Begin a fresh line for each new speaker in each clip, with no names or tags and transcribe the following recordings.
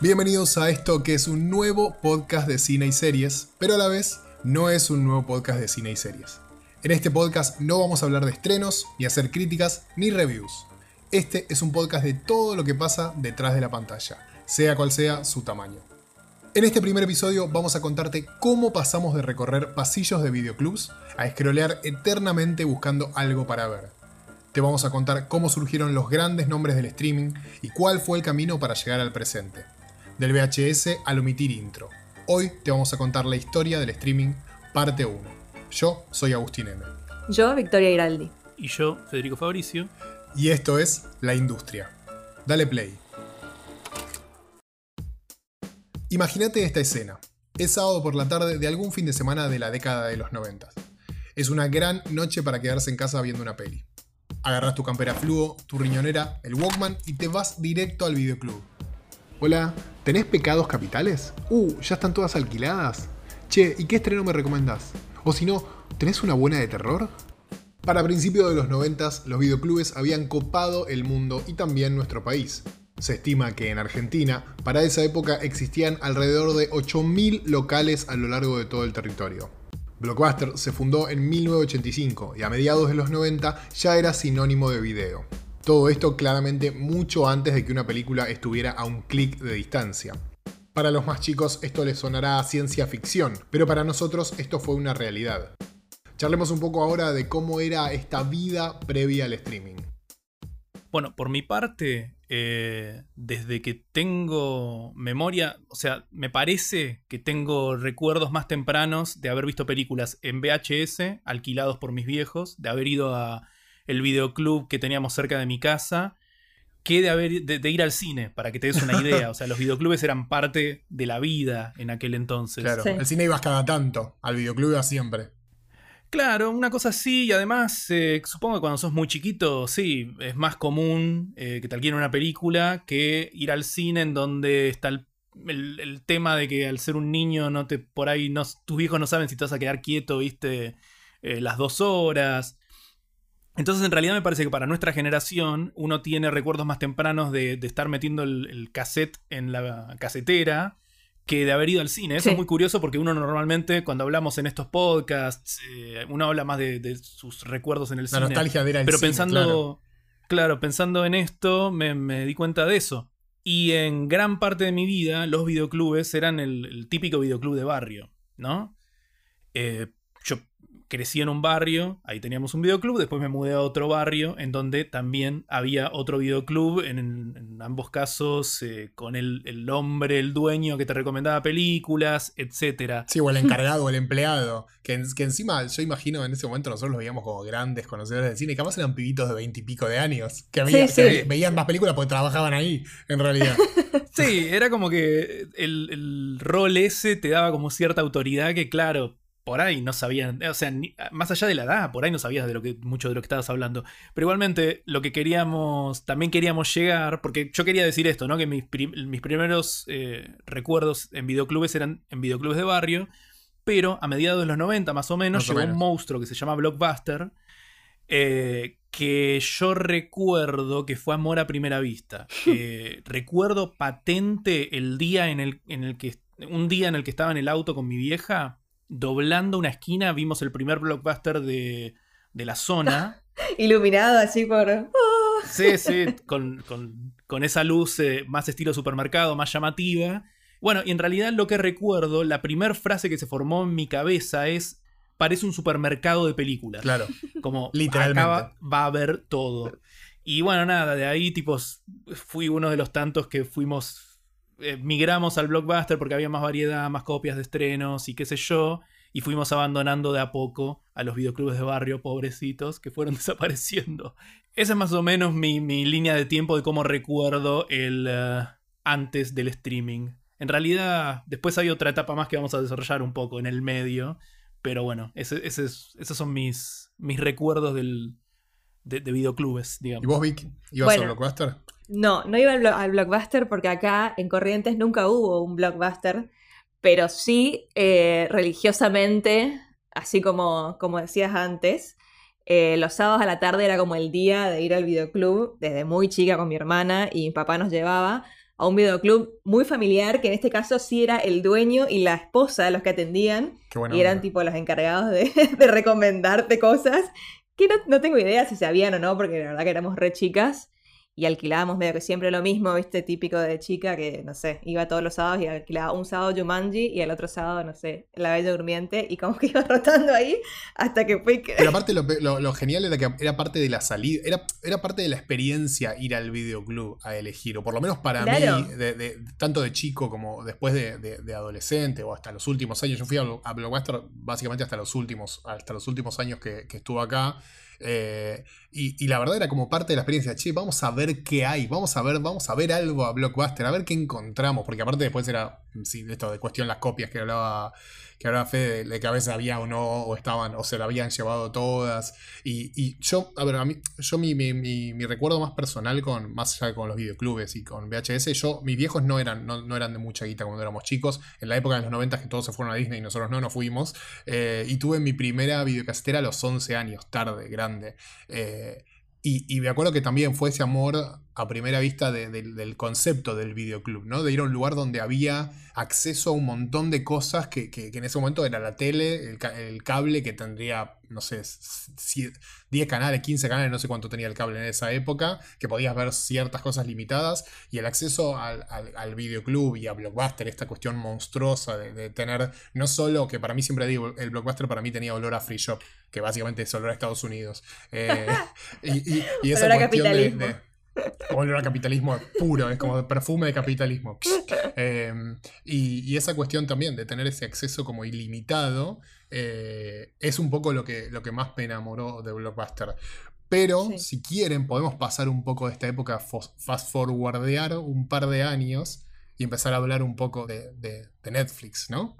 Bienvenidos a esto que es un nuevo podcast de cine y series, pero a la vez no es un nuevo podcast de cine y series. En este podcast no vamos a hablar de estrenos, ni hacer críticas, ni reviews. Este es un podcast de todo lo que pasa detrás de la pantalla, sea cual sea su tamaño. En este primer episodio vamos a contarte cómo pasamos de recorrer pasillos de videoclubs a escrolear eternamente buscando algo para ver. Te vamos a contar cómo surgieron los grandes nombres del streaming y cuál fue el camino para llegar al presente. Del VHS al omitir intro. Hoy te vamos a contar la historia del streaming, parte 1. Yo soy Agustín M.
Yo, Victoria Giraldi.
Y yo, Federico Fabricio.
Y esto es La Industria. Dale play. Imagínate esta escena. Es sábado por la tarde de algún fin de semana de la década de los 90. Es una gran noche para quedarse en casa viendo una peli. Agarras tu campera fluo, tu riñonera, el Walkman y te vas directo al videoclub. Hola, ¿tenés pecados capitales? Uh, ya están todas alquiladas. Che, ¿y qué estreno me recomendás? O si no, ¿tenés una buena de terror? Para principios de los 90, los videoclubes habían copado el mundo y también nuestro país. Se estima que en Argentina, para esa época existían alrededor de 8.000 locales a lo largo de todo el territorio. Blockbuster se fundó en 1985 y a mediados de los 90 ya era sinónimo de video. Todo esto claramente mucho antes de que una película estuviera a un clic de distancia. Para los más chicos esto les sonará a ciencia ficción, pero para nosotros esto fue una realidad. Charlemos un poco ahora de cómo era esta vida previa al streaming.
Bueno, por mi parte, eh, desde que tengo memoria, o sea, me parece que tengo recuerdos más tempranos de haber visto películas en VHS, alquilados por mis viejos, de haber ido a el videoclub que teníamos cerca de mi casa, que de, haber, de, ir al cine, para que te des una idea. O sea, los videoclubes eran parte de la vida en aquel entonces.
Claro, el cine ibas cada tanto, al videoclub iba siempre.
Claro, una cosa así, y además eh, supongo que cuando sos muy chiquito, sí, es más común eh, que te alquilen una película que ir al cine en donde está el, tema de que al ser un niño no te por ahí no, tus hijos no saben si te vas a quedar quieto, viste, eh, las dos horas. Entonces en realidad me parece que para nuestra generación uno tiene recuerdos más tempranos de, estar metiendo el, el, cassette en la casetera que de haber ido al cine. Eso es muy curioso porque uno normalmente, cuando hablamos en estos podcasts, eh, uno habla más de, sus recuerdos en el cine.
La nostalgia de ir al
Pero
cine,
pensando, claro. pensando en esto, me, di cuenta de eso. Y en gran parte de mi vida, los videoclubes eran el, típico videoclub de barrio, ¿no? Eh, yo crecí en un barrio, ahí teníamos un videoclub, después me mudé a otro barrio en donde también había otro videoclub, en, ambos casos eh, con el, hombre, el dueño que te recomendaba películas, etc.
Sí, o el encargado o el empleado, que, que, encima yo imagino en ese momento nosotros los veíamos como grandes conocedores del cine, que además eran pibitos de veintipico de años, que, veían más películas porque trabajaban ahí, en realidad.
sí, era como que el, el rol ese te daba como cierta autoridad que claro, por ahí no sabían, o sea, más allá de la edad, por ahí no sabías de lo que, mucho de lo que estabas hablando. Pero igualmente, lo que queríamos, también queríamos llegar, porque yo quería decir esto, ¿no? Que mis, mis primeros eh, recuerdos en videoclubes eran en videoclubes de barrio, pero a mediados de los 90 más o menos llegó un monstruo que se llama Blockbuster, eh, que yo recuerdo que fue amor a primera vista. Eh, recuerdo patente el día en el, en el que, un día en el que estaba en el auto con mi vieja doblando una esquina vimos el primer blockbuster de, la zona.
Iluminado así por... ¡oh!
Sí, sí, con, esa luz eh, más estilo supermercado, más llamativa. Bueno, y en realidad lo que recuerdo, la primera frase que se formó en mi cabeza es, parece un supermercado de películas.
Claro.
Como Literalmente. va a haber todo. Y bueno, nada, de ahí tipo fui uno de los tantos que fuimos eh, migramos al blockbuster porque había más variedad, más copias de estrenos y qué sé yo. Y fuimos abandonando de a poco a los videoclubes de barrio, pobrecitos, que fueron desapareciendo. Esa es más o menos mi, línea de tiempo de cómo recuerdo el eh, antes del streaming. En realidad, después hay otra etapa más que vamos a desarrollar un poco en el medio. Pero bueno, ese, esos son mis, mis recuerdos del, de, videoclubes, digamos.
¿Y vos, Vic, ibas a Blockbuster?
No, no iba al, Blockbuster porque acá en Corrientes nunca hubo un Blockbuster, pero sí eh, religiosamente, así como, como decías antes, eh, los sábados a la tarde era como el día de ir al videoclub, desde muy chica con mi hermana y mi papá nos llevaba. a un videoclub muy familiar, que en este caso sí era el dueño y la esposa los que atendían, y eran tipo los encargados de, recomendarte cosas, que no, no, tengo idea si sabían o no, porque la verdad que éramos re chicas, y alquilábamos medio que siempre lo mismo, viste, típico de chica que, no sé, iba todos los sábados y alquilaba un sábado Jumanji y el otro sábado, no sé, La Bella Durmiente y como que iba rotando ahí hasta que fue...
Pero aparte lo, genial era que era parte de la salida, era, era parte de la experiencia ir al videoclub a elegir, o por lo menos para mí, de, tanto de chico como después de, adolescente o hasta los últimos años, yo fui a, a Blockbuster básicamente hasta los últimos, hasta los últimos años que, que estuve acá. Eh, y, la verdad era como parte de la experiencia, che, vamos a ver qué hay, vamos a ver, vamos a ver algo a Blockbuster, a ver qué encontramos, porque aparte después era, sí, esto de cuestión las copias que hablaba que ahora Fede de que a veces había o no, o estaban, o se la habían llevado todas. Y, yo, a ver, a mí, yo mi, mi, recuerdo más personal con, más allá con los videoclubes y con VHS, yo, mis viejos no eran, no, eran de mucha guita cuando éramos chicos. En la época de los 90 que todos se fueron a Disney y nosotros no nos fuimos. Eh, y tuve mi primera videocastera a los 11 años, tarde, grande. Eh, y, me acuerdo que también fue ese amor a primera vista del concepto del videoclub, ¿no? De ir a un lugar donde había acceso a un montón de cosas que, en ese momento era la tele, el, cable que tendría, no sé, 10 canales, 15 canales, no sé cuánto tenía el cable en esa época, que podías ver ciertas cosas limitadas, y el acceso al, videoclub y a Blockbuster, esta cuestión monstruosa de, tener, no solo, que para mí siempre digo, el Blockbuster para mí tenía olor a free shop, que básicamente es olor a Estados Unidos. Eh, y, esa cuestión de olor a capitalismo puro, es como perfume de capitalismo. Em, y, esa cuestión también de tener ese acceso como ilimitado eh, es un poco lo que, lo que más me enamoró de Blockbuster. Pero si quieren, podemos pasar un poco de esta época, fast forwardear un par de años y empezar a hablar un poco de, de Netflix, ¿no?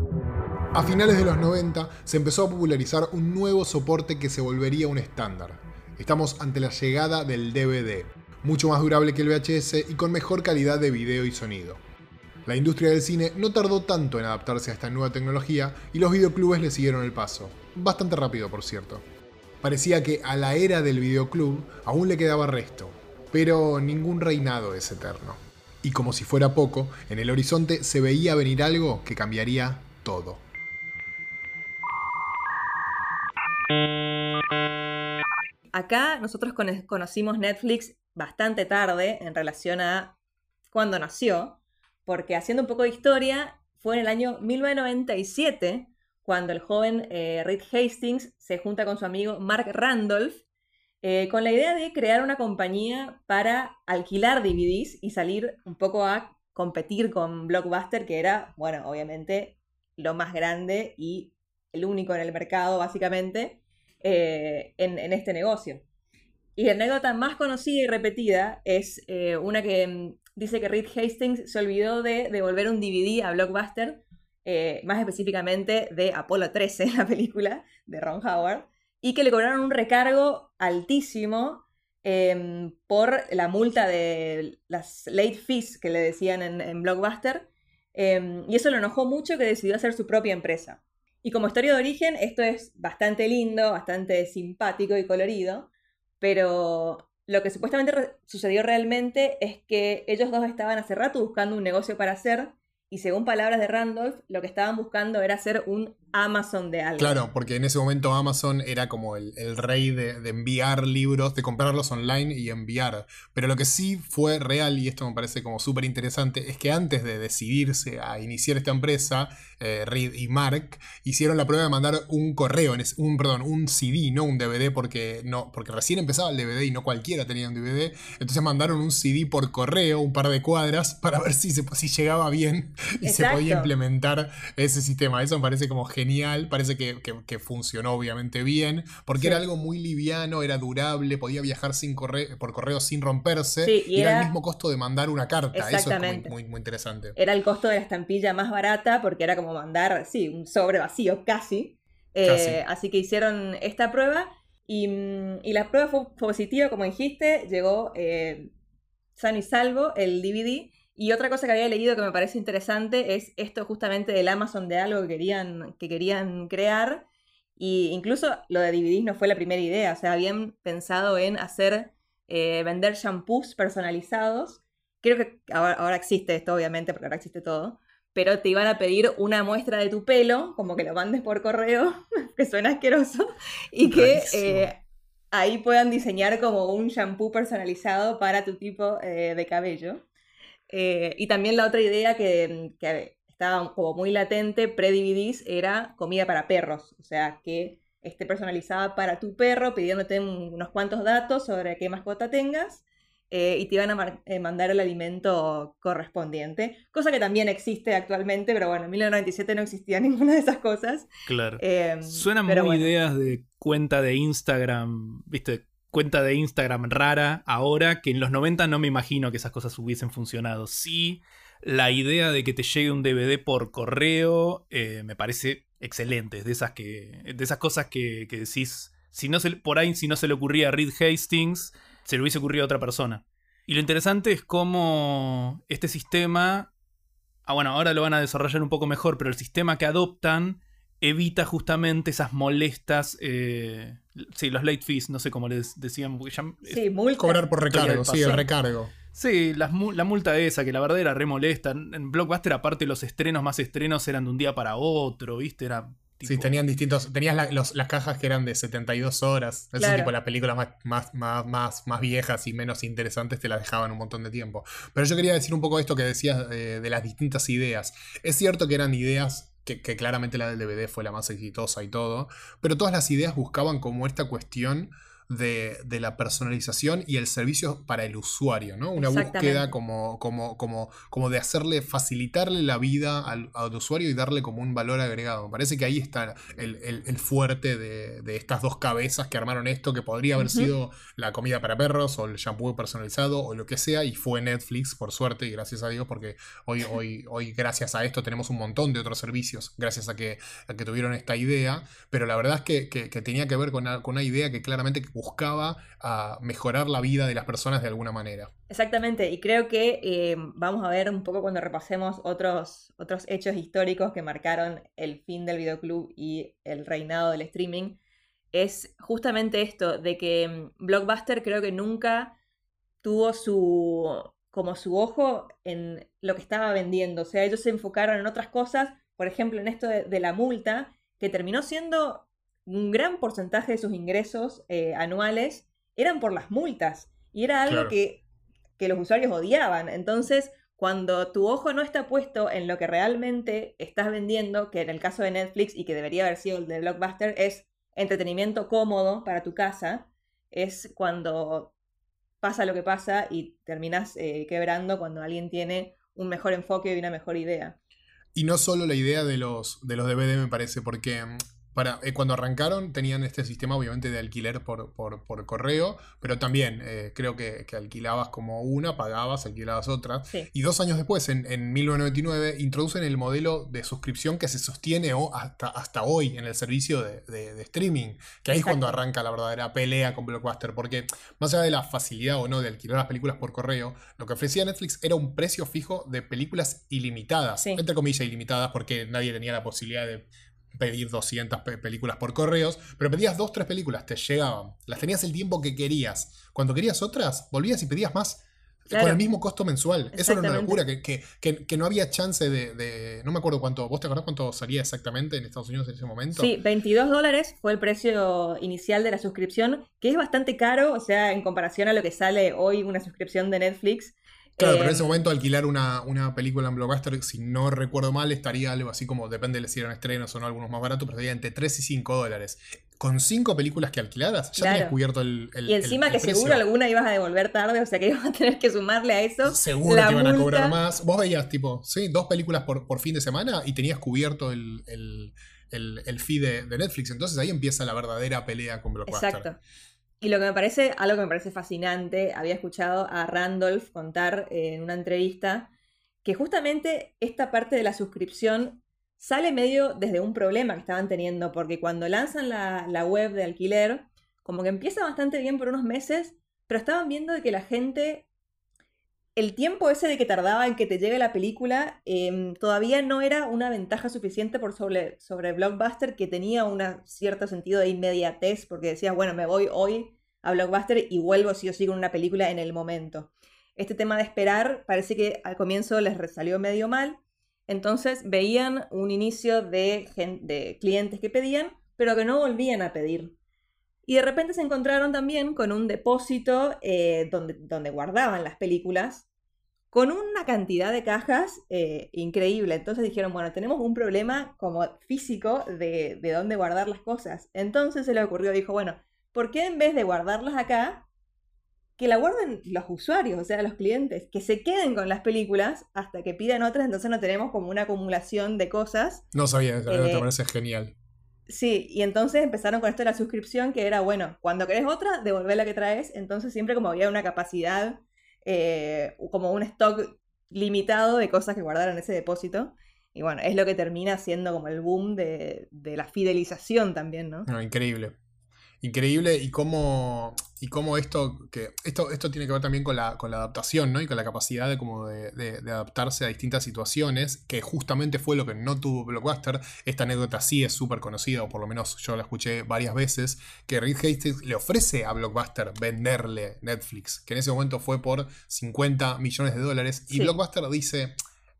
A finales de los 90 se empezó a popularizar un nuevo soporte que se volvería un estándar. Estamos ante la llegada del DVD, mucho más durable que el VHS y con mejor calidad de video y sonido. La industria del cine no tardó tanto en adaptarse a esta nueva tecnología y los videoclubes le siguieron el paso. Bastante rápido, por cierto. Parecía que a la era del videoclub aún le quedaba resto, pero ningún reinado es eterno. Y como si fuera poco, en el horizonte se veía venir algo que cambiaría todo.
Acá nosotros conocimos Netflix bastante tarde en relación a cuando nació, porque haciendo un poco de historia, fue en el año 1997 cuando el joven eh, Reed Hastings se junta con su amigo Mark Randolph eh, con la idea de crear una compañía para alquilar DVDs y salir un poco a competir con Blockbuster, que era, bueno, obviamente lo más grande y el único en el mercado, básicamente, eh, en, este negocio. Y la anécdota más conocida y repetida es eh, una que mm, dice que Reed Hastings se olvidó de devolver un DVD a Blockbuster, eh, más específicamente de Apolo 13, la película de Ron Howard, y que le cobraron un recargo altísimo em, por la multa de las late fees que le decían en, Blockbuster. Em, y eso lo enojó mucho que decidió hacer su propia empresa. Y como historia de origen, esto es bastante lindo, bastante simpático y colorido, pero lo que supuestamente sucedió realmente es que ellos dos estaban hace rato buscando un negocio para hacer y según palabras de Randolph, lo que estaban buscando era hacer un Amazon de algo.
Claro, porque en ese momento Amazon era como el, rey de, enviar libros, de comprarlos online y enviar. Pero lo que sí fue real, y esto me parece como súper interesante, es que antes de decidirse a iniciar esta empresa, eh, Reed y Mark hicieron la prueba de mandar un correo, un, perdón, un CD, no un DVD, porque, no, porque recién empezaba el DVD y no cualquiera tenía un DVD. Entonces mandaron un CD por correo, un par de cuadras, para ver si, se, si llegaba bien y se podía implementar ese sistema. Eso me parece como genial parece que, funcionó obviamente bien, porque era algo muy liviano, era durable, podía viajar sin por correo sin romperse, y, era, el mismo costo de mandar una carta, eso es muy, muy, interesante.
Era el costo de la estampilla más barata, porque era como mandar, sí, un sobre vacío casi. Eh, así que hicieron esta prueba y, la prueba fue positiva, como dijiste, llegó eh, sano y salvo el DVD y otra cosa que había leído que me parece interesante es esto justamente del Amazon de algo que querían, que querían crear. Y incluso lo de DVDs no fue la primera idea. O sea, habían pensado en hacer, eh, vender shampoos personalizados creo que ahora, existe esto, obviamente, porque ahora existe todo, pero te iban a pedir una muestra de tu pelo, como que lo mandes por correo, que suena asqueroso, y que eh, ahí puedan diseñar como un shampoo personalizado para tu tipo eh, de cabello. Eh, y también la otra idea que, que estaba como muy latente pre-DVDs era comida para perros, o sea, que esté personalizada para tu perro, pidiéndote unos cuantos datos sobre qué mascota tengas. Eh, y te iban a eh, mandar el alimento correspondiente, cosa que también existe actualmente, pero bueno, en 1997 no existía ninguna de esas cosas.
Claro. Em, Suenan muy ideas de cuenta de Instagram, viste, cuenta de Instagram rara ahora, que en los 90 no me imagino que esas cosas hubiesen funcionado. Sí, la idea de que te llegue un DVD por correo eh, me parece excelente. de esas, que, de esas cosas que, decís, si no se, por ahí si no se le ocurría a Reed Hastings, se le hubiese ocurrido a otra persona. Y lo interesante es cómo este sistema, ah bueno, ahora lo van a desarrollar un poco mejor, pero el sistema que adoptan evita justamente esas molestas, eh, sí, los late fees, no sé cómo les decían.
sí, Cobrar por recargo, sí, el recargo.
Sí, la, multa esa, que la verdad era re molesta. En Blockbuster, aparte, los estrenos más estrenos eran de un día para otro, ¿viste? Era.
Sí, tenían distintos. Tenías las cajas que eran de 72 horas. Eso tipo las películas más, más, más, más, viejas y menos interesantes te las dejaban un montón de tiempo. Pero yo quería decir un poco esto que decías de, de las distintas ideas. Es cierto que eran ideas que, claramente la del DVD fue la más exitosa y todo, pero todas las ideas buscaban como esta cuestión de, la personalización y el servicio para el usuario, ¿no? Una búsqueda como, como, como, como de hacerle, facilitarle la vida al, usuario y darle como un valor agregado. Me parece que ahí está el, fuerte de, estas dos cabezas que armaron esto, que podría haber sido la comida para perros o el shampoo personalizado o lo que sea, y fue Netflix, por suerte, y gracias a Dios, porque hoy, hoy, hoy gracias a esto tenemos un montón de otros servicios, gracias a que, que tuvieron esta idea, pero la verdad es que, tenía que ver con una, con una idea que claramente buscaba a mejorar la vida de las personas de alguna manera.
Exactamente, y creo que eh, vamos a ver un poco cuando repasemos otros, otros hechos históricos que marcaron el fin del videoclub y el reinado del streaming, es justamente esto, de que mm, Blockbuster creo que nunca tuvo su como su ojo en lo que estaba vendiendo. O sea, ellos se enfocaron en otras cosas, por ejemplo, en esto de la multa, que terminó siendo un gran porcentaje de sus ingresos eh, anuales eran por las multas. Y era algo que, los usuarios odiaban. Entonces, cuando tu ojo no está puesto en lo que realmente estás vendiendo, que en el caso de Netflix y que debería haber sido el de Blockbuster, es entretenimiento cómodo para tu casa, es cuando pasa lo que pasa y terminas eh, quebrando cuando alguien tiene un mejor enfoque y una mejor idea.
Y no solo la idea de los, de los DVD, me parece, porque para, eh, cuando arrancaron tenían este sistema obviamente de alquiler por, por, correo, pero también eh, creo que, alquilabas como una, pagabas, alquilabas otra. Y dos años después, en, en, 1999, introducen el modelo de suscripción que se sostiene hasta, hasta hoy en el servicio de, streaming, que ahí es cuando arranca la verdadera pelea con Blockbuster, porque más allá de la facilidad o no de alquilar las películas por correo, lo que ofrecía Netflix era un precio fijo de películas ilimitadas, entre comillas ilimitadas, porque nadie tenía la posibilidad de pedir 200 películas por correos, pero pedías dos, tres películas, te llegaban. Las tenías el tiempo que querías. Cuando querías otras, volvías y pedías más. Con el mismo costo mensual. Eso era una locura, que, que, no había chance de, No me acuerdo cuánto. ¿Vos te acordás cuánto salía exactamente en Estados Unidos en ese momento?
Sí, 22 dólares fue el precio inicial de la suscripción, que es bastante caro, o sea, en comparación a lo que sale hoy una suscripción de Netflix.
Claro, pero en ese em, momento alquilar una, película en Blockbuster, si no recuerdo mal, estaría algo así como, depende de si eran estrenos o no, algunos más baratos, pero estaría entre 3 y 5 dólares. Con 5 películas que alquiladas, ya tenías cubierto el,
Y encima que seguro alguna ibas a devolver tarde, o sea que ibas a tener que sumarle a eso.
Seguro te iban a cobrar más. Vos veías, tipo, sí, dos películas por, por fin de semana y tenías cubierto el, el, fee de, de, Netflix. Entonces ahí empieza la verdadera pelea con Blockbuster. Exacto.
Y lo que me parece, algo que me parece fascinante, había escuchado a Randolph contar en una entrevista que justamente esta parte de la suscripción sale medio desde un problema que estaban teniendo, porque cuando lanzan la, web de alquiler, como que empieza bastante bien por unos meses, pero estaban viendo de que la gente, el tiempo ese de que tardaba en que te llegue la película, em, todavía no era una ventaja suficiente por sobre, sobre Blockbuster, que tenía un cierto sentido de inmediatez, porque decías, bueno, me voy hoy a Blockbuster y vuelvo sí o sí con una película en el momento. este tema de esperar parece que al comienzo les salió medio mal. Entonces veían un inicio de, de clientes que pedían, pero que no volvían a pedir. Y de repente se encontraron también con un depósito eh, donde, donde guardaban las películas con una cantidad de cajas eh, increíble. Entonces dijeron, bueno, tenemos un problema como físico de, de dónde guardar las cosas. Entonces se le ocurrió, dijo, bueno, ¿por qué en vez de guardarlas acá, que la guarden los usuarios, o sea, los clientes, que se queden con las películas hasta que pidan otras, entonces no tenemos como una acumulación de cosas.
No sabía, eso, me eh, parece genial.
Sí, y entonces empezaron con esto de la suscripción, que era, bueno, cuando querés otra, devolver la que traes, entonces siempre como había una capacidad eh, como un stock limitado de cosas que guardaron ese depósito. Y bueno, es lo que termina siendo como el boom de, de la fidelización también, ¿no?
no increíble. Increíble y cómo, y cómo esto, que esto, esto tiene que ver también con la, con la adaptación, ¿no? Y con la capacidad de, como de, de, adaptarse a distintas situaciones, que justamente fue lo que no tuvo Blockbuster. Esta anécdota sí es súper conocida, o por lo menos yo la escuché varias veces, que Reed Hastings le ofrece a Blockbuster venderle Netflix, que en ese momento fue por 50 millones de dólares, y Blockbuster dice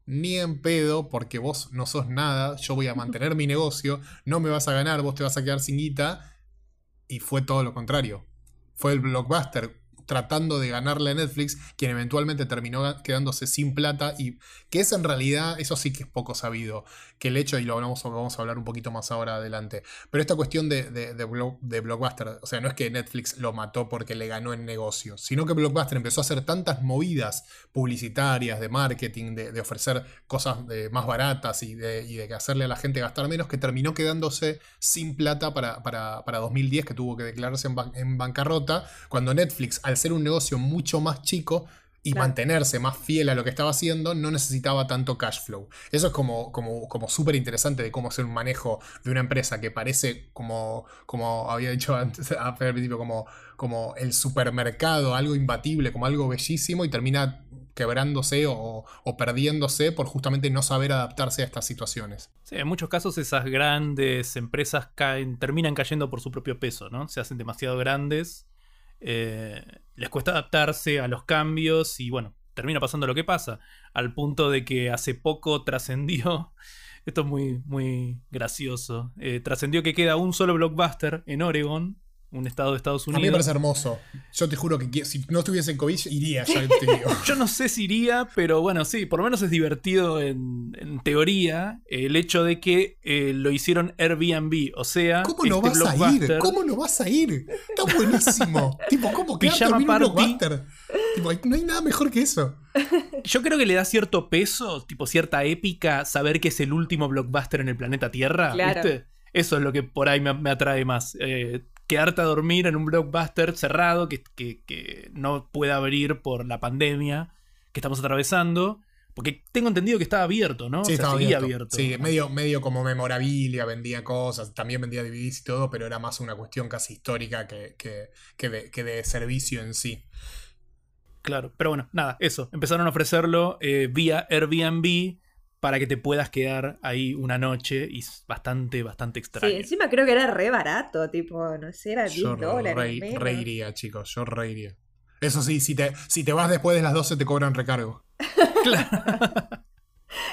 ni en pedo, porque vos no sos nada, yo voy a mantener mi negocio, no me vas a ganar, vos te vas a quedar sin guita, y fue todo lo contrario. Fue el blockbuster tratando de ganarle a Netflix, quien eventualmente terminó quedándose sin plata y que es en realidad, eso sí que es poco sabido, que el hecho, y lo vamos a hablar un poquito más ahora adelante, pero esta cuestión de, de, de, Blockbuster, o sea, no es que Netflix lo mató porque le ganó en negocio, sino que Blockbuster empezó a hacer tantas movidas publicitarias, de marketing, de, ofrecer cosas más baratas y de, y de hacerle a la gente gastar menos, que terminó quedándose sin plata para, para, para 2010, que tuvo que declararse en, en bancarrota, cuando Netflix, al ser un negocio mucho más chico y mantenerse más fiel a lo que estaba haciendo, no necesitaba tanto cash flow. Eso es como, como, como súper interesante de cómo hacer un manejo de una empresa que parece como, como había dicho antes, al principio, como, como el supermercado, algo imbatible, como algo bellísimo y termina quebrándose o, o, perdiéndose por justamente no saber adaptarse a estas situaciones.
Sí, en muchos casos esas grandes empresas caen, terminan cayendo por su propio peso, ¿no? Se hacen demasiado grandes eh, les cuesta adaptarse a los cambios y bueno, termina pasando lo que pasa, al punto de que hace poco trascendió, esto es muy, muy gracioso, eh, trascendió que queda un solo blockbuster en Oregon un estado de Estados Unidos. A
mí me parece hermoso. Yo te juro que si no estuviese en COVID, iría ya.
Yo no sé si iría, pero bueno, sí, por lo menos es divertido en, teoría el hecho de que eh, lo hicieron Airbnb. O sea,
¿cómo no este vas a ir? ¿Cómo no vas a ir? Está buenísimo. tipo, ¿cómo que
Pijama
blockbuster? Tipo, no hay nada mejor que eso.
Yo creo que le da cierto peso, tipo cierta épica, saber que es el último blockbuster en el planeta Tierra. Eso es lo que por ahí me, atrae más. Eh, quedarte a dormir en un blockbuster cerrado que, que, no pueda abrir por la pandemia que estamos atravesando. Porque tengo entendido que estaba abierto, ¿no?
Sí, estaba abierto. Sí, medio, medio como memorabilia, vendía cosas, también vendía DVDs y todo, pero era más una cuestión casi histórica que, que, de, que de, servicio en sí.
Claro, pero bueno, nada, eso. Empezaron a ofrecerlo eh, vía Airbnb para que te puedas quedar ahí una noche y es bastante, bastante extraño. Sí,
encima creo que era re barato, tipo, no sé, era 10 yo dólares.
Re, reiría, chicos, yo reiría. Eso sí, si te, si te vas después de las 12 te cobran recargo.
claro.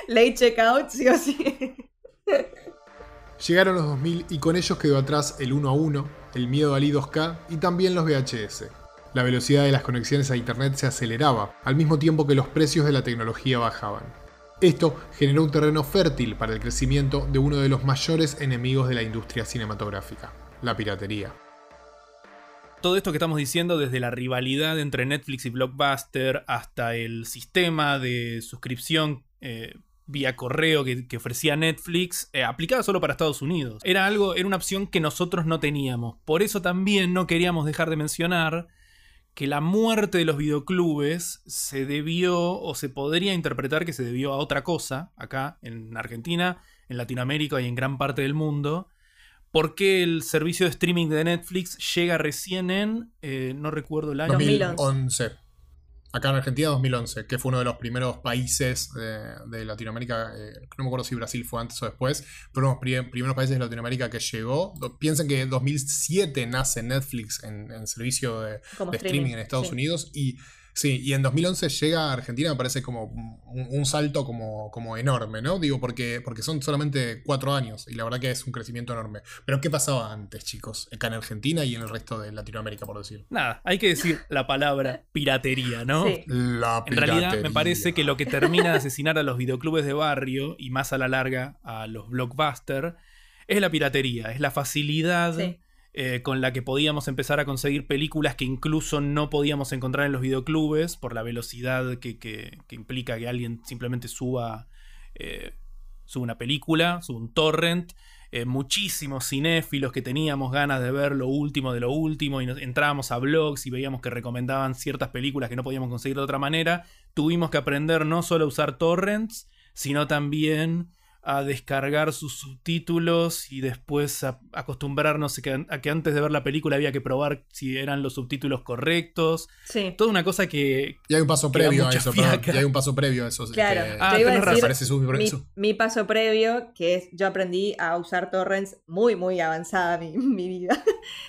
Late checkout, sí o sí.
Llegaron los 2000 y con ellos quedó atrás el 1 a 1, el miedo al I2K y también los VHS. La velocidad de las conexiones a Internet se aceleraba, al mismo tiempo que los precios de la tecnología bajaban. Esto generó un terreno fértil para el crecimiento de uno de los mayores enemigos de la industria cinematográfica, la piratería.
Todo esto que estamos diciendo, desde la rivalidad entre Netflix y Blockbuster hasta el sistema de suscripción eh, vía correo que, ofrecía Netflix, eh, solo para Estados Unidos. Era algo, era una opción que nosotros no teníamos. Por eso también no queríamos dejar de mencionar que la muerte de los videoclubes se debió o se podría interpretar que se debió a otra cosa acá en Argentina, en Latinoamérica y en gran parte del mundo. Porque el servicio de streaming de Netflix llega recién en, eh, no recuerdo el año.
2011 acá en Argentina 2011, que fue uno de los primeros países de, Latinoamérica, eh, no me acuerdo si Brasil fue antes o después, pero uno de los primeros países de Latinoamérica que llegó. Piensen que en 2007 nace Netflix en, servicio de, streaming, en Estados Unidos y Sí, y en 2011 llega a Argentina, me parece como un, un salto como, como enorme, ¿no? Digo, porque, porque son solamente cuatro años y la verdad que es un crecimiento enorme. Pero ¿qué pasaba antes, chicos? Acá en Argentina y en el resto de Latinoamérica, por decir.
Nada, hay que decir la palabra piratería, ¿no?
Sí.
La
En realidad me
piratería.
parece que lo que termina de asesinar a los videoclubes de barrio y más a la larga a los blockbusters es la piratería, es la facilidad
Sí.
Eh, con la que podíamos empezar a conseguir películas que incluso no podíamos encontrar en los videoclubes por la velocidad que, que- que implica que alguien simplemente suba, eh, suba una película, suba un torrent. Eh, muchísimos cinéfilos que teníamos ganas de ver lo último de lo último y nos, entrábamos a blogs y veíamos que recomendaban ciertas películas que no podíamos conseguir de otra manera, tuvimos que aprender no solo a usar torrents, sino también a descargar sus subtítulos y después a acostumbrarnos a que, a que antes de ver la película había que probar si eran los subtítulos correctos.
Sí.
Toda una cosa que...
Y hay un paso previo a eso, perdón. Y hay un paso previo a eso.
Claro,
que-
Ah,
yo iba a decir mi,
su-
mi paso previo, que es yo aprendí a usar torrents muy, muy avanzada mi, mi vida.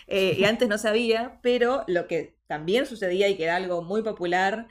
Eh, y antes no sabía, pero lo que también sucedía y que era algo muy popular,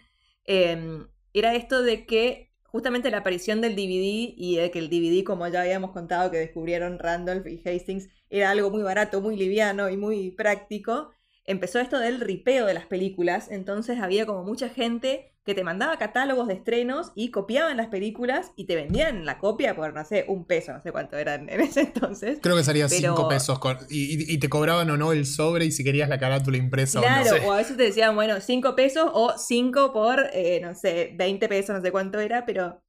eh, era esto de que justamente la aparición del DVD y de que el DVD, como ya habíamos contado, que descubrieron Randolph y Hastings, era algo muy barato, muy liviano y muy práctico, empezó esto del ripeo de las películas, entonces había como mucha gente que te mandaba catálogos de estrenos y copiaban las películas y te vendían la copia por, no sé, un peso, no sé cuánto eran en ese entonces.
Creo que salía
Pero-
5 pesos con- y, y- y te cobraban o no el sobre y si querías la carátula impresa
Claro,
o no.
Sí.
o a veces te decían, bueno, 5 pesos o 5 por, eh, no sé, 20 pesos, no sé cuánto era, pero...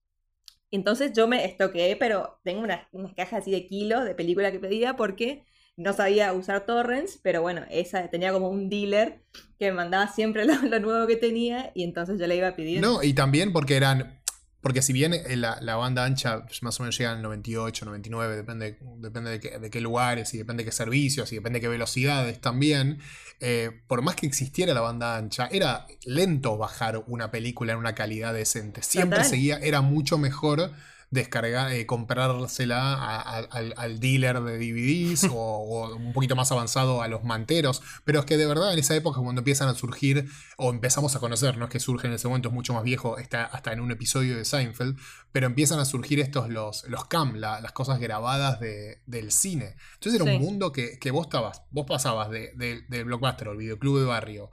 Entonces yo me estoqueé, pero tengo unas, unas cajas así de kilos de película que pedía porque no sabía usar torrents, pero bueno, esa tenía como un dealer que me mandaba siempre lo, lo nuevo que tenía y entonces yo le iba pidiendo.
No, y también porque eran. Porque si bien eh, la, la banda ancha pues, más o menos llega al 98, 99, depende, depende de, qué, de qué lugares y depende de qué servicios y depende de qué velocidades también, eh, por más que existiera la banda ancha, era lento bajar una película en una calidad decente. Siempre
Total.
seguía, era mucho mejor descargar, eh, comprársela a- a- al, al dealer de DVDs o, o un poquito más avanzado a los manteros. Pero es que de verdad en esa época cuando empiezan a surgir o empezamos a conocer, no es que surge en ese momento, es mucho más viejo, está hasta en un episodio de Seinfeld, pero empiezan a surgir estos los, los cam, la- las cosas grabadas de- del cine. Entonces era
Sí.
un mundo que, que vos estabas, vos pasabas de, de- del blockbuster o el videoclub de barrio.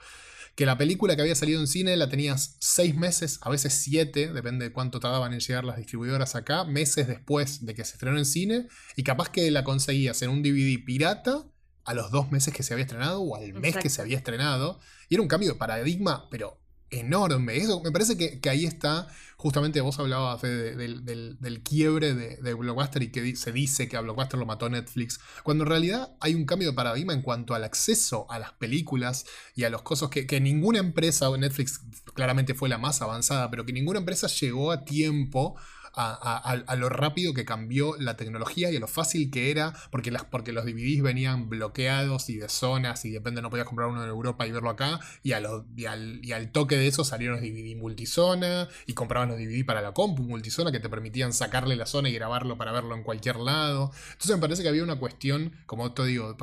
Que la película que había salido en cine la tenías seis meses, a veces siete, depende de cuánto tardaban en llegar las distribuidoras acá, meses después de que se estrenó en cine, y capaz que la conseguías en un DVD pirata a los dos meses que se había estrenado o al mes que se había estrenado. Y era un cambio de paradigma, pero enorme. Eso me parece que, que ahí está, justamente vos hablabas del, del- quiebre de, de Blockbuster y que se dice que a Blockbuster lo mató Netflix, cuando en realidad hay un cambio de paradigma en cuanto al acceso a las películas y a los cosas que, que ninguna empresa, Netflix claramente fue la más avanzada, pero que ninguna empresa llegó a tiempo a, lo rápido que cambió la tecnología y a lo fácil que era, porque, porque los DVDs venían bloqueados y de zonas y depende, no podías comprar uno en Europa y verlo acá, y, a y al, y al toque de eso salieron los DVD multizona y compraban los DVD para la compu multizona que te permitían sacarle la zona y grabarlo para verlo en cualquier lado. Entonces me parece que había una cuestión, como te digo,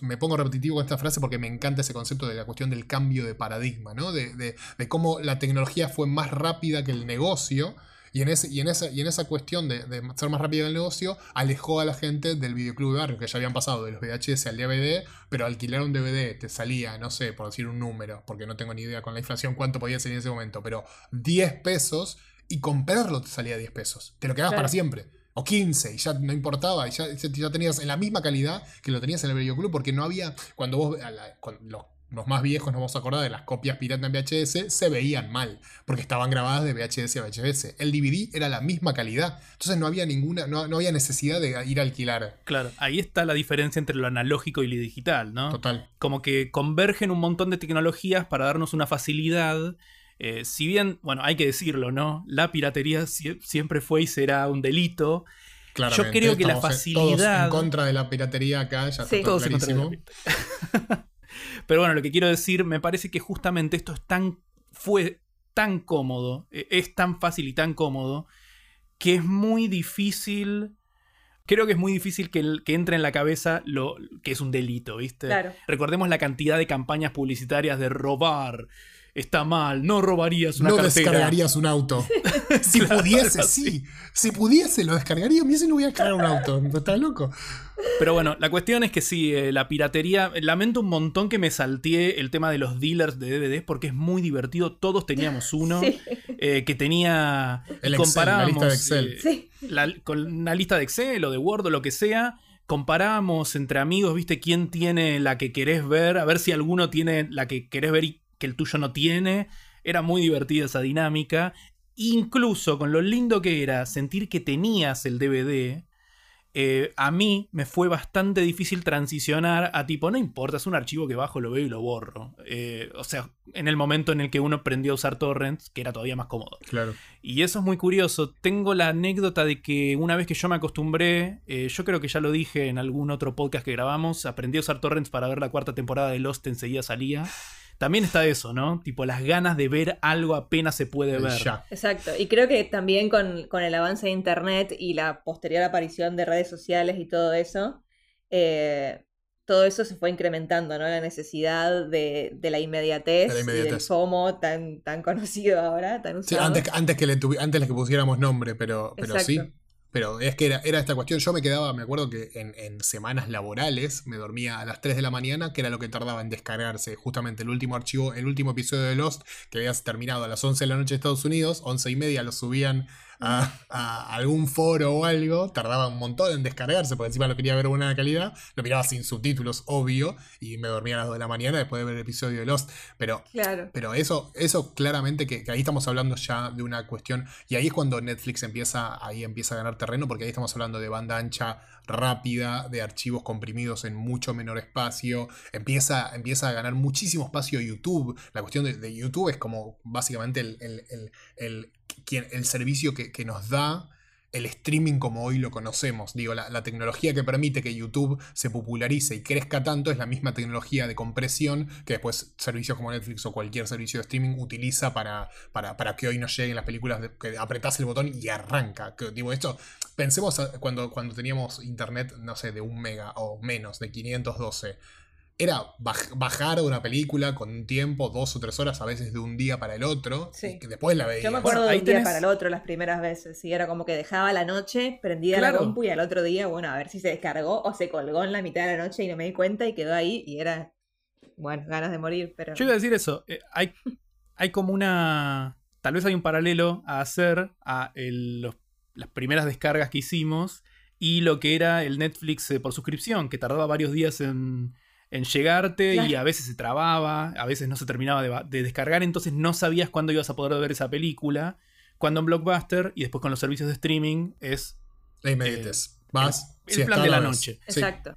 me pongo repetitivo con esta frase porque me encanta ese concepto de la cuestión del cambio de paradigma, ¿no? De, de- de cómo la tecnología fue más rápida que el negocio. Y en, ese, y, en esa, y en esa cuestión de, de ser más rápido el negocio, alejó a la gente del videoclub de barrio, que ya habían pasado de los VHS al DVD, pero alquilar un DVD te salía, no sé, por decir un número, porque no tengo ni idea con la inflación cuánto podía ser en ese momento, pero 10 pesos y comprarlo te salía 10 pesos. Te lo quedabas
Claro.
para siempre. O 15, y ya no importaba, y ya, ya tenías en la misma calidad que lo tenías en el videoclub, porque no había, cuando vos, a la- cuando los, los más viejos nos vamos a acordar de las copias pirata en VHS, se veían mal, porque estaban grabadas de VHS a VHS. El DVD era la misma calidad, entonces no había ninguna, no, no había necesidad de ir a alquilar.
Claro, ahí está la diferencia entre lo analógico y lo digital, ¿no?
Total.
como que convergen un montón de tecnologías para darnos una facilidad. Eh, si bien, bueno, hay que decirlo, ¿no? La piratería sie- siempre fue y será un delito.
Claramente,
creo que la
estamos en-
facilidad-
Todos en contra de la piratería acá, ya
Sí.
está todo
Todos en contra de la
clarísimo.
Pero bueno, lo que quiero decir, me parece que justamente esto es tan. fue tan cómodo, eh, es tan fácil y tan cómodo, que es muy difícil. Creo que es muy difícil que, el- que entre en la cabeza lo que es un delito, ¿viste?
Claro.
Recordemos la cantidad de campañas publicitarias de robar está mal, no robarías una
no
cartera.
descargarías un auto. si
Claro,
pudiese, sí. Si pudiese, lo descargaría. Mira si no voy a descargar un auto. ¿Estás loco?
Pero bueno, la cuestión es que sí, eh, la piratería. Lamento un montón que me salteé el tema de los dealers de DVDs porque es muy divertido. Todos teníamos uno
Sí.
eh, que tenía.
El Excel, la lista de
comparábamos,
Excel.
eh,
Sí.
la- con una lista de Excel o de Word o lo que sea. Comparábamos entre amigos, viste, quién tiene la que querés ver, a ver si alguno tiene la que querés ver y que el tuyo no tiene. Era muy divertida esa dinámica. Incluso con lo lindo que era sentir que tenías el DVD, eh, a mí me fue bastante difícil transicionar a tipo, no importa, es un archivo que bajo, lo veo y lo borro. Eh, o sea, en el momento en el que uno aprendió a usar torrents, que era todavía más cómodo.
Claro.
Y eso es muy curioso. Tengo la anécdota de que una vez que yo me acostumbré, eh, yo creo que ya lo dije en algún otro podcast que grabamos, aprendí a usar torrents para ver la cuarta temporada de Lost enseguida salía. También está eso, ¿no? Tipo las ganas de ver algo apenas se puede ver.
ya.
Exacto. Y creo que también con, con el avance de Internet y la posterior aparición de redes sociales y todo eso, eh, todo eso se fue incrementando, ¿no? La necesidad de, de la inmediatez,
De la
y del
inmediatez.
FOMO tan, tan conocido ahora, tan
Sí,
usado.
antes, antes, que le antes de que pusiéramos nombre, pero, pero sí. Pero es que era, era esta cuestión. Yo me quedaba, me acuerdo que en, en semanas laborales me dormía a las 3 de la mañana, que era lo que tardaba en descargarse justamente el último archivo, el último episodio de Lost, que habías terminado a las 11 de la noche de Estados Unidos, 11 y media lo subían a, a algún foro o algo, tardaba un montón en descargarse, porque encima lo quería ver buena calidad, lo miraba sin subtítulos, obvio, y me dormía a las 2 de la mañana después de ver el episodio de Lost. Pero
Claro.
pero eso, eso claramente que, que ahí estamos hablando ya de una cuestión. Y ahí es cuando Netflix empieza, ahí empieza a ganar terreno, porque ahí estamos hablando de banda ancha rápida, de archivos comprimidos en mucho menor espacio. Empieza, empieza a ganar muchísimo espacio YouTube. La cuestión de, de YouTube es como básicamente el, el- el- el- el servicio que, que nos da el streaming como hoy lo conocemos. Digo, la, tecnología que permite que YouTube se popularice y crezca tanto es la misma tecnología de compresión que después servicios como Netflix o cualquier servicio de streaming utiliza para, para, para que hoy nos lleguen las películas, de- que apretás el botón y arranca. Que, digo, esto, pensemos a- cuando, cuando teníamos internet, no sé, de un mega o menos, de 512. Era baj- bajar una película con un tiempo, dos o tres horas, a veces de un día para el otro,
Sí.
y que después la veía.
Yo me acuerdo
Bueno,
de un día para el otro las primeras veces. Y era como que dejaba la noche, prendía la
Claro.
compu y al otro día, bueno, a ver si se descargó o se colgó en la mitad de la noche y no me di cuenta y quedó ahí y era, bueno, ganas de morir, pero...
Yo iba a decir eso. eh, hay, hay como una. Tal vez hay un paralelo a hacer a el- los- las primeras descargas que hicimos y lo que era el Netflix eh, por suscripción, que tardaba varios días en, en llegarte y a veces se trababa, a veces no se terminaba de, descargar, entonces no sabías cuándo ibas a poder ver esa película. Cuando en Blockbuster y después con los servicios de streaming es
La inmediatez. Vas.
el
si
plan de la noche.
Exacto.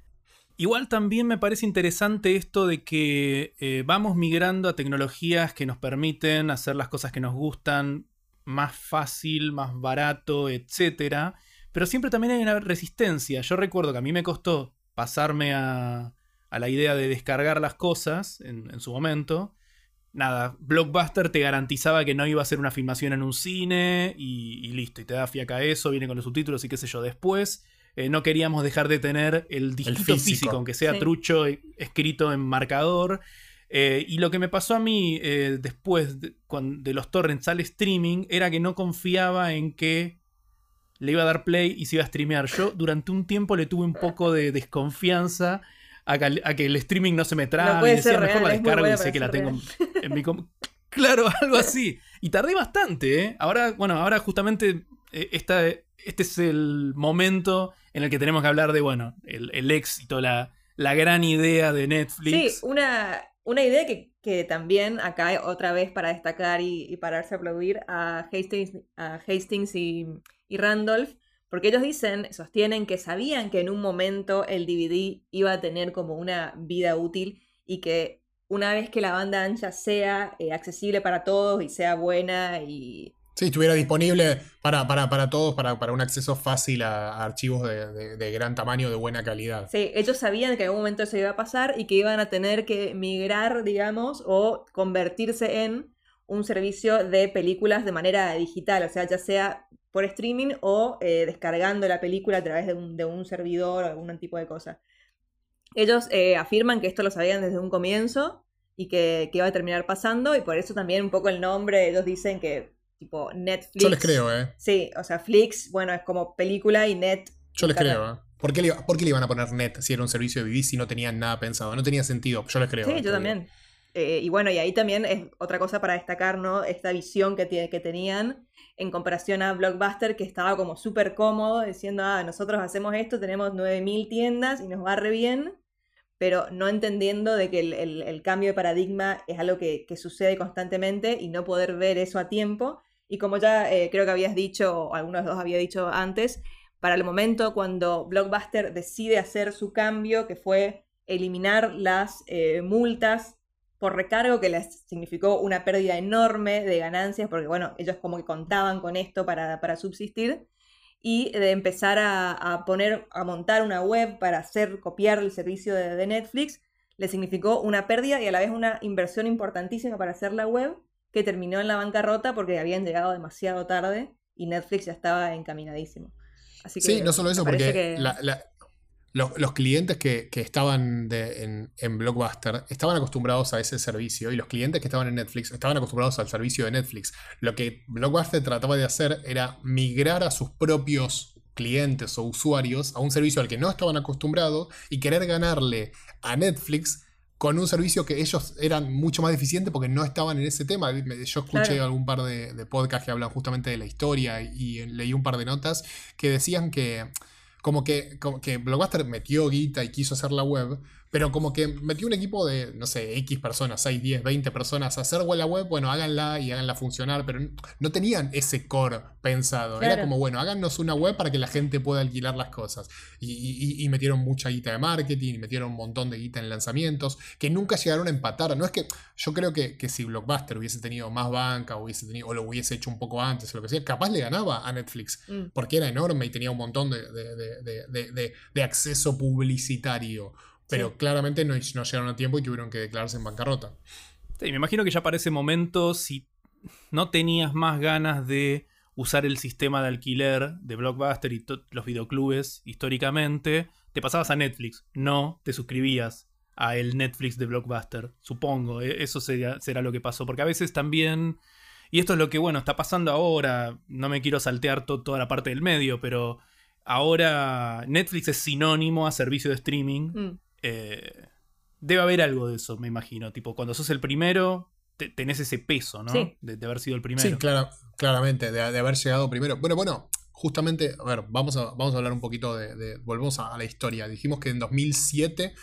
Igual también me parece interesante esto de que eh, vamos migrando a tecnologías que nos permiten hacer las cosas que nos gustan más fácil, más barato, etc. Pero siempre también hay una resistencia. Yo recuerdo que a mí me costó pasarme a, a la idea de descargar las cosas en, en su momento. Nada, Blockbuster te garantizaba que no iba a ser una filmación en un cine y, y listo, y te da fiaca eso, viene con los subtítulos y qué sé yo. Después eh, no queríamos dejar de tener el disquito
físico.
físico. aunque sea
Sí.
trucho, eh, escrito en marcador. Eh, y lo que me pasó a mí eh, después de, de los torrents al streaming era que no confiaba en que le iba a dar play y se iba a streamear. Yo durante un tiempo le tuve un poco de desconfianza a que, a que el streaming no se me trabe.
puede
y decía, mejor la
real,
descargo y sé que la tengo en, en mi Claro, algo así. Y tardé bastante, ¿eh? Ahora, bueno, ahora justamente eh, esta, este es el momento en el que tenemos que hablar de, bueno, el, el éxito, la, la gran idea de
Sí,
Netflix.
una, una idea que, que también acá otra vez para destacar y, y pararse a aplaudir a Hastings, a Hastings y, y Randolph, porque ellos dicen, sostienen que sabían que en un momento el DVD iba a tener como una vida útil y que una vez que la banda ancha sea eh, accesible para todos y sea buena y
Sí, estuviera disponible para, para, para todos, para, para un acceso fácil a, a archivos de, de- de gran tamaño, de buena calidad.
Sí, ellos sabían que en algún momento eso iba a pasar y que iban a tener que migrar, digamos, o convertirse en un servicio de películas de manera digital, o sea, ya sea por streaming o eh, descargando la película a través de un, de un servidor o algún tipo de cosa. Ellos eh, afirman que esto lo sabían desde un comienzo y que, que iba a terminar pasando, y por eso también un poco el nombre, ellos dicen que tipo Netflix.
Yo les creo, ¿eh?
Sí, o sea, Flix, bueno, es como película y Net.
Yo les creo, ¿eh? ¿Por qué, le, ¿Por qué, le, iban a poner Net si era un servicio de BD si no tenían nada pensado? No tenía sentido, yo les creo.
Sí, yo también. Eh, y bueno, y ahí también es otra cosa para destacar, ¿no? Esta visión que, que tenían en comparación a Blockbuster, que estaba como súper cómodo, diciendo, ah, nosotros hacemos esto, tenemos 9.000 tiendas y nos va re bien, pero no entendiendo de que el, cambio de paradigma es algo que, sucede constantemente y no poder ver eso a tiempo. Y como ya eh, creo que habías dicho, o algunos de los había dicho antes, para el momento cuando Blockbuster decide hacer su cambio, que fue eliminar las eh, multas por recargo que les significó una pérdida enorme de ganancias, porque bueno, ellos como que contaban con esto para, para subsistir, y de empezar a, poner, a montar una web para hacer, copiar el servicio de, Netflix, les significó una pérdida y a la vez una inversión importantísima para hacer la web, que terminó en la bancarrota porque habían llegado demasiado tarde y Netflix ya estaba encaminadísimo. Así que
sí, no solo eso, porque la, los, clientes que, estaban en, Blockbuster estaban acostumbrados a ese servicio y los clientes que estaban en Netflix estaban acostumbrados al servicio de Netflix. Lo que Blockbuster trataba de hacer era migrar a sus propios clientes o usuarios a un servicio al que no estaban acostumbrados y querer ganarle a Netflix con un servicio que ellos eran mucho más deficientes porque no estaban en ese tema. Yo escuché algún par de, de podcasts que hablan justamente de la historia y leí un par de notas que decían que como que, como que Blockbuster metió guita y quiso hacer la web, pero como que metió un equipo de, no sé, X personas, 6, 10, 20 personas a hacer la web, bueno, háganla y háganla funcionar, pero no tenían ese core pensado. Era como, bueno, háganos una web para que la gente pueda alquilar las cosas. Y, metieron mucha guita de marketing, y metieron un montón de guita en lanzamientos, que nunca llegaron a empatar. No es que yo creo que, si Blockbuster hubiese tenido más banca, hubiese tenido, o lo hubiese hecho un poco antes, o lo que sea, capaz le ganaba a Netflix, mm. porque era enorme y tenía un montón de, de acceso publicitario. Pero claramente no, no, llegaron a tiempo y tuvieron que declararse en bancarrota.
Sí, me imagino que ya para ese momento, si no tenías más ganas de usar el sistema de alquiler de Blockbuster y los videoclubes históricamente, te pasabas a Netflix. No te suscribías a el Netflix de Blockbuster. Supongo, e, eso será, será lo que pasó. Porque a veces también, y esto es lo que, bueno, está pasando ahora, no me quiero saltear toda la parte del medio, pero ahora Netflix es sinónimo a servicio de streaming. Mm. Eh, debe haber algo de eso, me imagino. Tipo, cuando sos el primero, tenés ese peso, ¿no? De, haber sido el primero.
Sí, claramente, de, haber llegado primero. Bueno, bueno, justamente, a ver, vamos a, vamos a hablar un poquito de. volvemos a, la historia. Dijimos que en 2007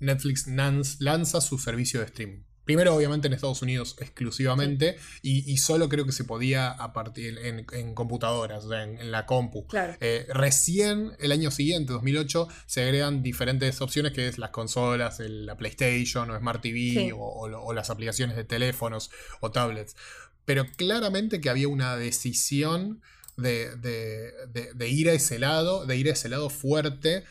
Netflix lanza su servicio de streaming. Primero, obviamente, en Estados Unidos exclusivamente, y, solo creo que se podía a partir en, computadoras, o sea, en, la compu. Eh, recién el año siguiente, 2008, se agregan diferentes opciones que es las consolas, la PlayStation o Smart TV o, las aplicaciones de teléfonos o tablets. Pero claramente que había una decisión de, de ir a ese lado, de ir a ese lado fuerte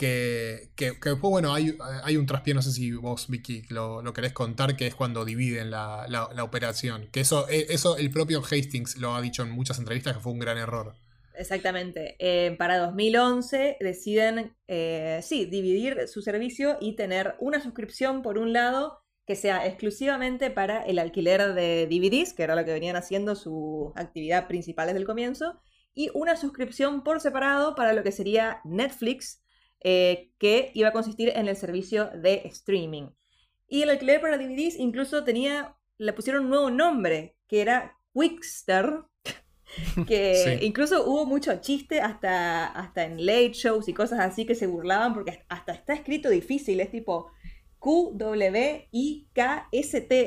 que, que, después, bueno, hay, hay, un traspié, no sé si vos, Vicky, lo, lo querés contar, que es cuando dividen la, la, operación. Que eso, e, eso el propio Hastings lo ha dicho en muchas entrevistas que fue un gran error.
Exactamente. Eh, para 2011 deciden, eh, sí, dividir su servicio y tener una suscripción por un lado que sea exclusivamente para el alquiler de DVDs, que era lo que venían haciendo su actividad principal desde el comienzo, y una suscripción por separado para lo que sería Netflix, eh, que iba a consistir en el servicio de streaming. Y el alquiler para DVDs incluso tenía, le pusieron un nuevo nombre, que era Quickster, que incluso hubo mucho chiste hasta, hasta en late shows y cosas así que se burlaban porque hasta está escrito difícil, es tipo Q-W-I-K-S-T,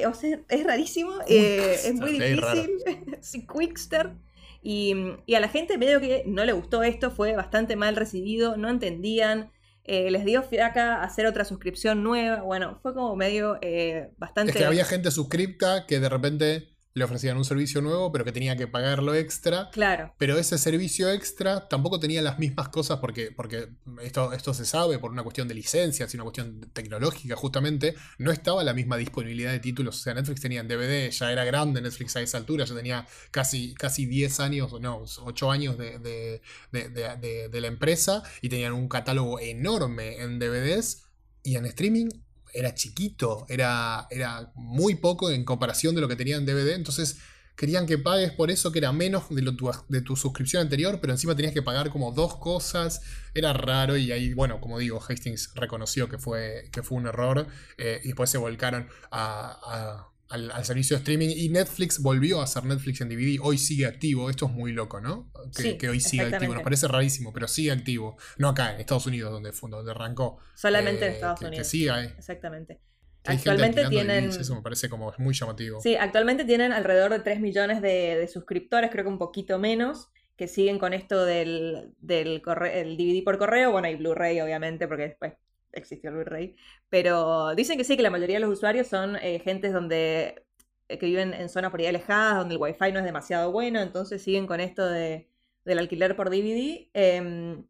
o sea, es rarísimo, eh, es muy difícil, Quickster. Y, a la gente medio que no le gustó esto, fue bastante mal recibido, no entendían, eh, les dio fiaca hacer otra suscripción nueva, bueno, fue como medio eh, bastante...
Es que había gente suscripta que de repente le ofrecían un servicio nuevo, pero que tenía que pagarlo extra.
Claro.
Pero ese servicio extra tampoco tenía las mismas cosas porque, porque esto, esto se sabe por una cuestión de licencias y una cuestión tecnológica justamente. No estaba la misma disponibilidad de títulos. O sea, Netflix tenía en DVD, ya era grande Netflix a esa altura, ya tenía casi, casi 10 años, no, 8 años de, de, de la empresa y tenían un catálogo enorme en DVDs y en streaming era chiquito, era, era muy poco en comparación de lo que tenía en DVD, entonces querían que pagues por eso, que era menos de, lo, tu, de tu suscripción anterior, pero encima tenías que pagar como dos cosas, era raro y ahí, bueno, como digo, Hastings reconoció que fue, que fue un error eh, y después se volcaron a al, servicio de streaming y Netflix volvió a hacer Netflix en DVD, hoy sigue activo, esto es muy loco, ¿no? Que, hoy sigue activo, nos parece rarísimo, pero sigue activo, no acá en Estados Unidos donde, donde arrancó.
Solamente en eh, Estados Unidos. Que siga, Exactamente. Actualmente tienen.
eso me parece como muy llamativo.
Sí, actualmente tienen alrededor de 3 millones de, suscriptores, creo que un poquito menos, que siguen con esto del, del el DVD por correo. Bueno, y Blu-ray, obviamente, porque después existió el Blu-ray, pero dicen que sí, que la mayoría de los usuarios son eh, gentes donde, eh, que viven en zonas por ahí alejadas, donde el wifi no es demasiado bueno, entonces siguen con esto de, del alquiler por DVD. Em,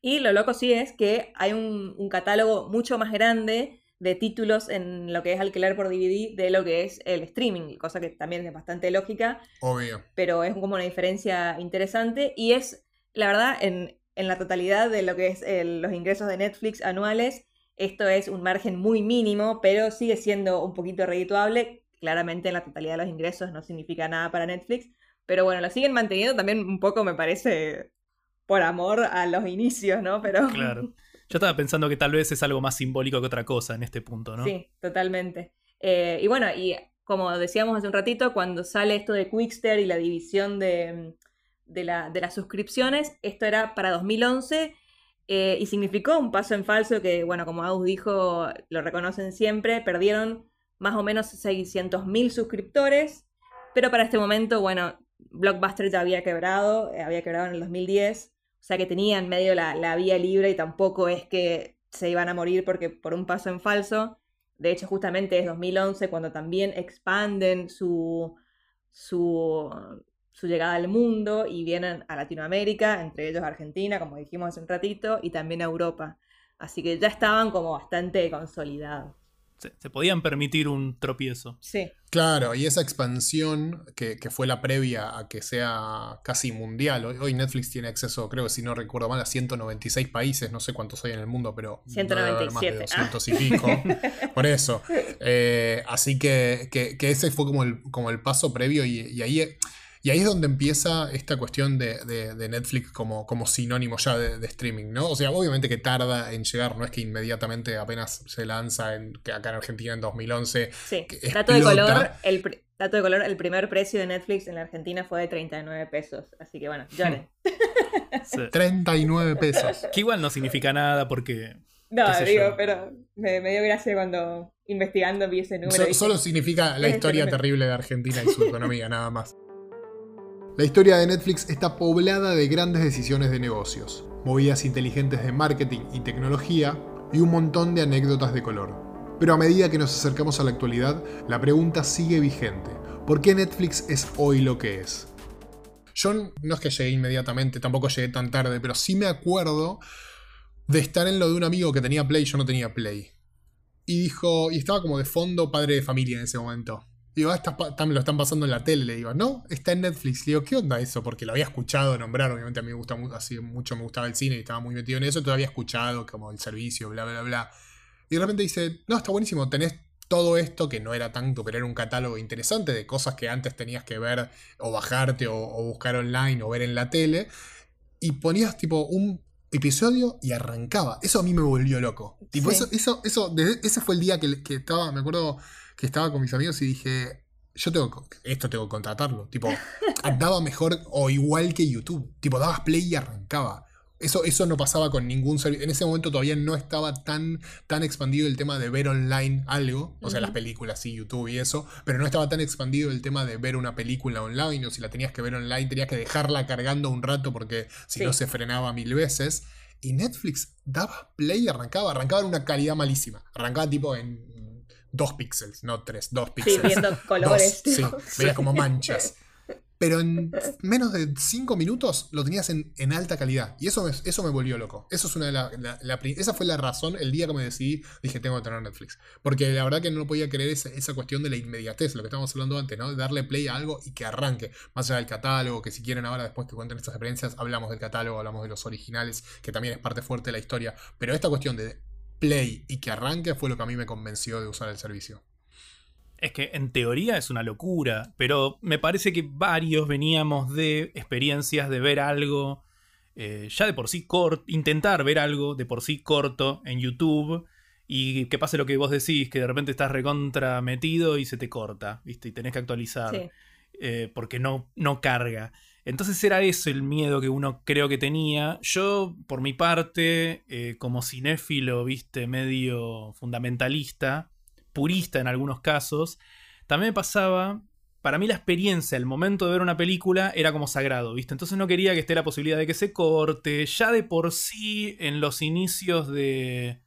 y lo loco sí es que hay un, catálogo mucho más grande de títulos en lo que es alquiler por DVD de lo que es el streaming, cosa que también es bastante lógica.
Obvio.
Pero es como una diferencia interesante y es, la verdad, en, en la totalidad de lo que es los ingresos de Netflix anuales, esto es un margen muy mínimo, pero sigue siendo un poquito redituable. Claramente en la totalidad de los ingresos no significa nada para Netflix, pero bueno, lo siguen manteniendo también un poco, me parece, por amor a los inicios, ¿no? Pero...
Claro. Yo estaba pensando que tal vez es algo más simbólico que otra cosa en este punto, ¿no?
Sí, totalmente. Eh, y bueno, y como decíamos hace un ratito, cuando sale esto de Quickster y la división de, de, la, de las suscripciones, esto era para 2011 eh, y significó un paso en falso que, bueno, como Aus dijo, lo reconocen siempre, perdieron más o menos 600.000 suscriptores, pero para este momento, bueno, Blockbuster ya había quebrado, eh, había quebrado en el 2010, o sea que tenían medio la, la vía libre y tampoco es que se iban a morir porque por un paso en falso. De hecho, justamente es 2011 cuando también expanden su, su, su llegada al mundo y vienen a Latinoamérica, entre ellos Argentina, como dijimos hace un ratito, y también a Europa. Así que ya estaban como bastante consolidados.
Se, podían permitir un tropiezo.
Sí.
Claro, y esa expansión que, fue la previa a que sea casi mundial. Hoy, Netflix tiene acceso, creo que si no recuerdo mal, a 196 países, no sé cuántos hay en el mundo, pero
197.
más de 200 y pico. Por eso. Eh, así que, que, ese fue como el, como el paso previo y, y ahí y ahí es donde empieza esta cuestión de, Netflix como, como, sinónimo ya de, streaming, ¿no? O sea, obviamente que tarda en llegar, no es que inmediatamente apenas se lanza en, acá en Argentina en 2011.
Sí, dato de, color, el dato de color, el primer precio de Netflix en la Argentina fue de 39 pesos, así que bueno, lloren.
39 pesos.
Que igual no significa nada porque...
No, digo, pero me, dio gracia cuando investigando vi ese número.
solo significa la historia terrible de Argentina y su economía, nada más. La historia de Netflix está poblada de grandes decisiones de negocios, movidas inteligentes de marketing y tecnología y un montón de anécdotas de color. Pero a medida que nos acercamos a la actualidad, la pregunta sigue vigente. ¿Por qué Netflix es hoy lo que es? Yo no es que llegué inmediatamente, tampoco llegué tan tarde, pero sí me acuerdo de estar en lo de un amigo que tenía Play y yo no tenía Play. Y dijo, y estaba como de fondo padre de familia en ese momento. Digo, ah, me lo están pasando en la tele. Le digo, no, está en Netflix. Le digo, ¿qué onda eso? Porque lo había escuchado nombrar. Obviamente a mí me gusta así mucho, me gustaba el cine y estaba muy metido en eso. Todavía había escuchado como el servicio, bla, bla, bla. Y de repente dice, no, está buenísimo. Tenés todo esto que no era tanto, pero era un catálogo interesante de cosas que antes tenías que ver o bajarte o, buscar online o ver en la tele. Y ponías tipo un episodio y arrancaba. Eso a mí me volvió loco. Tipo, eso, eso, eso, ese fue el día que, que estaba, me acuerdo que estaba con mis amigos y dije, yo tengo, esto tengo que contratarlo. Tipo, andaba mejor o igual que YouTube. Tipo, dabas play y arrancaba. Eso, eso no pasaba con ningún servicio. En ese momento todavía no estaba tan, tan expandido el tema de ver online algo, o sea, las películas y YouTube y eso, pero no estaba tan expandido el tema de ver una película online, o si la tenías que ver online, tenías que dejarla cargando un rato porque si no se frenaba mil veces. Y Netflix daba play y arrancaba, arrancaba en una calidad malísima. Arrancaba tipo en dos píxeles, no tres, dos píxeles.
Sí, viendo colores.
sí, veía como manchas. Pero en menos de cinco minutos lo tenías en, alta calidad. Y eso me, eso me volvió loco. Eso es una de la, esa fue la razón, el día que me decidí, dije, tengo que tener Netflix. Porque la verdad que no podía creer esa, esa cuestión de la inmediatez, lo que estábamos hablando antes, ¿no? De darle play a algo y que arranque. Más allá del catálogo, que si quieren ahora, después que cuenten estas experiencias, hablamos del catálogo, hablamos de los originales, que también es parte fuerte de la historia. Pero esta cuestión de play y que arranque fue lo que a mí me convenció de usar el servicio.
Es que en teoría es una locura, pero me parece que varios veníamos de experiencias de ver algo eh, ya de por sí corto, intentar ver algo de por sí corto en YouTube y que pase lo que vos decís, que de repente estás recontra metido y se te corta, ¿viste? Y tenés que actualizar eh, porque no, no carga. Entonces era eso el miedo que uno creo que tenía. Yo, por mi parte, eh, como cinéfilo, viste, medio fundamentalista, purista en algunos casos, también me pasaba para mí la experiencia, el momento de ver una película era como sagrado, ¿viste? Entonces no quería que esté la posibilidad de que se corte. Ya de por sí, en los inicios de.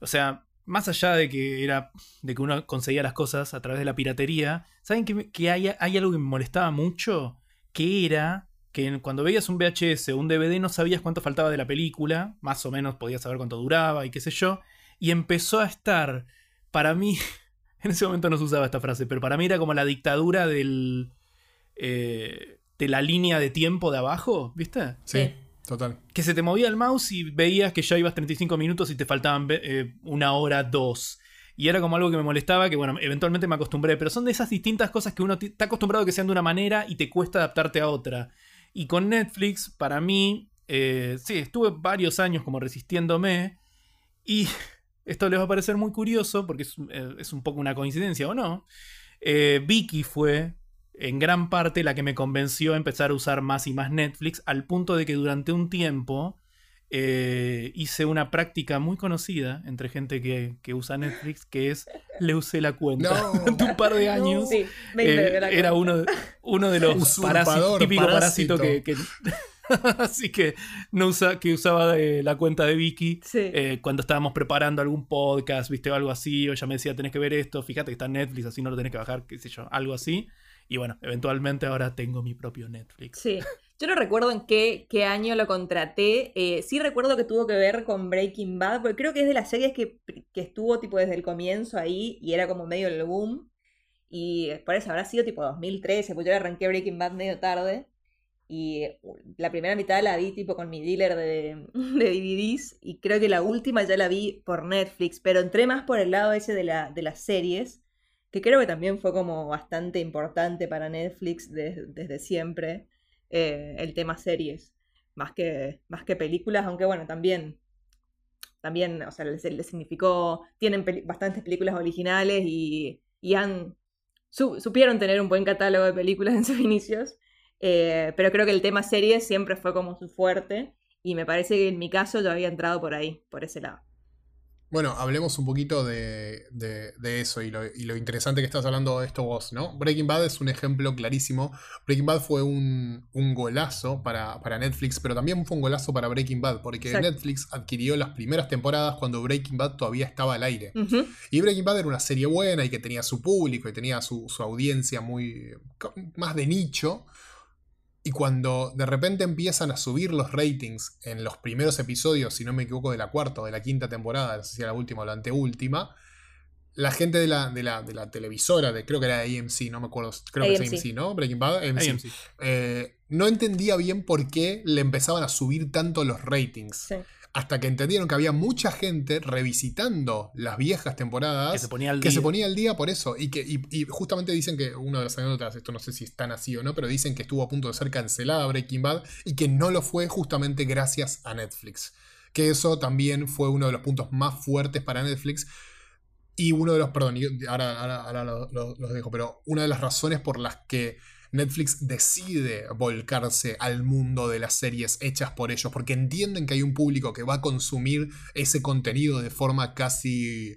O sea, más allá de que era. de que uno conseguía las cosas a través de la piratería. ¿Saben que, hay, hay, algo que me molestaba mucho? Que era que cuando veías un VHS o un DVD no sabías cuánto faltaba de la película. Más o menos podías saber cuánto duraba y qué sé yo. Y empezó a estar. Para mí. En ese momento no se usaba esta frase, pero para mí era como la dictadura del. Eh, de la línea de tiempo de abajo, ¿viste?
Sí, total.
Que se te movía el mouse y veías que ya ibas 35 minutos y te faltaban eh, una hora, dos. Y era como algo que me molestaba, que bueno, eventualmente me acostumbré, pero son de esas distintas cosas que uno está acostumbrado a que sean de una manera y te cuesta adaptarte a otra. Y con Netflix, para mí, eh, sí, estuve varios años como resistiéndome y esto les va a parecer muy curioso porque es, eh, un poco una coincidencia o no. Eh, Vicky fue en gran parte la que me convenció a empezar a usar más y más Netflix, al punto de que durante un tiempo eh, hice una práctica muy conocida entre gente que, usa Netflix, que es le usé la cuenta. Durante un par de años. era uno, uno de los parásitos, típico parásito, que, Así que no usa, que usaba la cuenta de Vicky eh, cuando estábamos preparando algún podcast, viste, o algo así, o ella me decía, tenés que ver esto, fíjate que está en Netflix, así no lo tenés que bajar, qué sé yo, algo así. Y bueno, eventualmente ahora tengo mi propio Netflix.
Sí. Yo no recuerdo en qué, qué año lo contraté. Eh, sí recuerdo que tuvo que ver con Breaking Bad, porque creo que es de las series que, que estuvo tipo desde el comienzo ahí y era como medio el boom. Y por eso habrá sido tipo 2013, pues yo arranqué Breaking Bad medio tarde. Y la primera mitad la vi tipo con mi dealer de, de, DVDs y creo que la última ya la vi por Netflix, pero entré más por el lado ese de, la, de las series, que creo que también fue como bastante importante para Netflix desde siempre, eh, el tema series, más que, más que películas, aunque bueno, también, también, o sea, les, significó, tienen bastantes películas originales y, y han, supieron tener un buen catálogo de películas en sus inicios. Eh, pero creo que el tema series siempre fue como su fuerte y me parece que en mi caso yo había entrado por ahí, por ese lado.
Bueno, hablemos un poquito de, eso y lo, interesante que estás hablando de esto vos, ¿no? Breaking Bad es un ejemplo clarísimo. Breaking Bad fue un, golazo para, Netflix, pero también fue un golazo para Breaking Bad, porque Netflix adquirió las primeras temporadas cuando Breaking Bad todavía estaba al aire. Y Breaking Bad era una serie buena y que tenía su público y tenía su, su audiencia muy más de nicho. Y cuando de repente empiezan a subir los ratings en los primeros episodios, si no me equivoco, de la cuarta o de la quinta temporada, no sé si era la última o la anteúltima, la gente de la, de la, televisora, de, creo que era AMC, no me acuerdo, creo que es AMC, ¿no? Breaking Bad, AMC. Eh, no entendía bien por qué le empezaban a subir tanto los ratings. Sí hasta que entendieron que había mucha gente revisitando las viejas temporadas
que se ponía al,
que
día.
Se ponía al día por eso. Y que y, justamente dicen que una de las anécdotas, esto no sé si es tan así o no, pero dicen que estuvo a punto de ser cancelada Breaking Bad y que no lo fue justamente gracias a Netflix. Que eso también fue uno de los puntos más fuertes para Netflix. Y uno de los, perdón, ahora, ahora, los dejo, pero una de las razones por las que Netflix decide volcarse al mundo de las series hechas por ellos, porque entienden que hay un público que va a consumir ese contenido de forma casi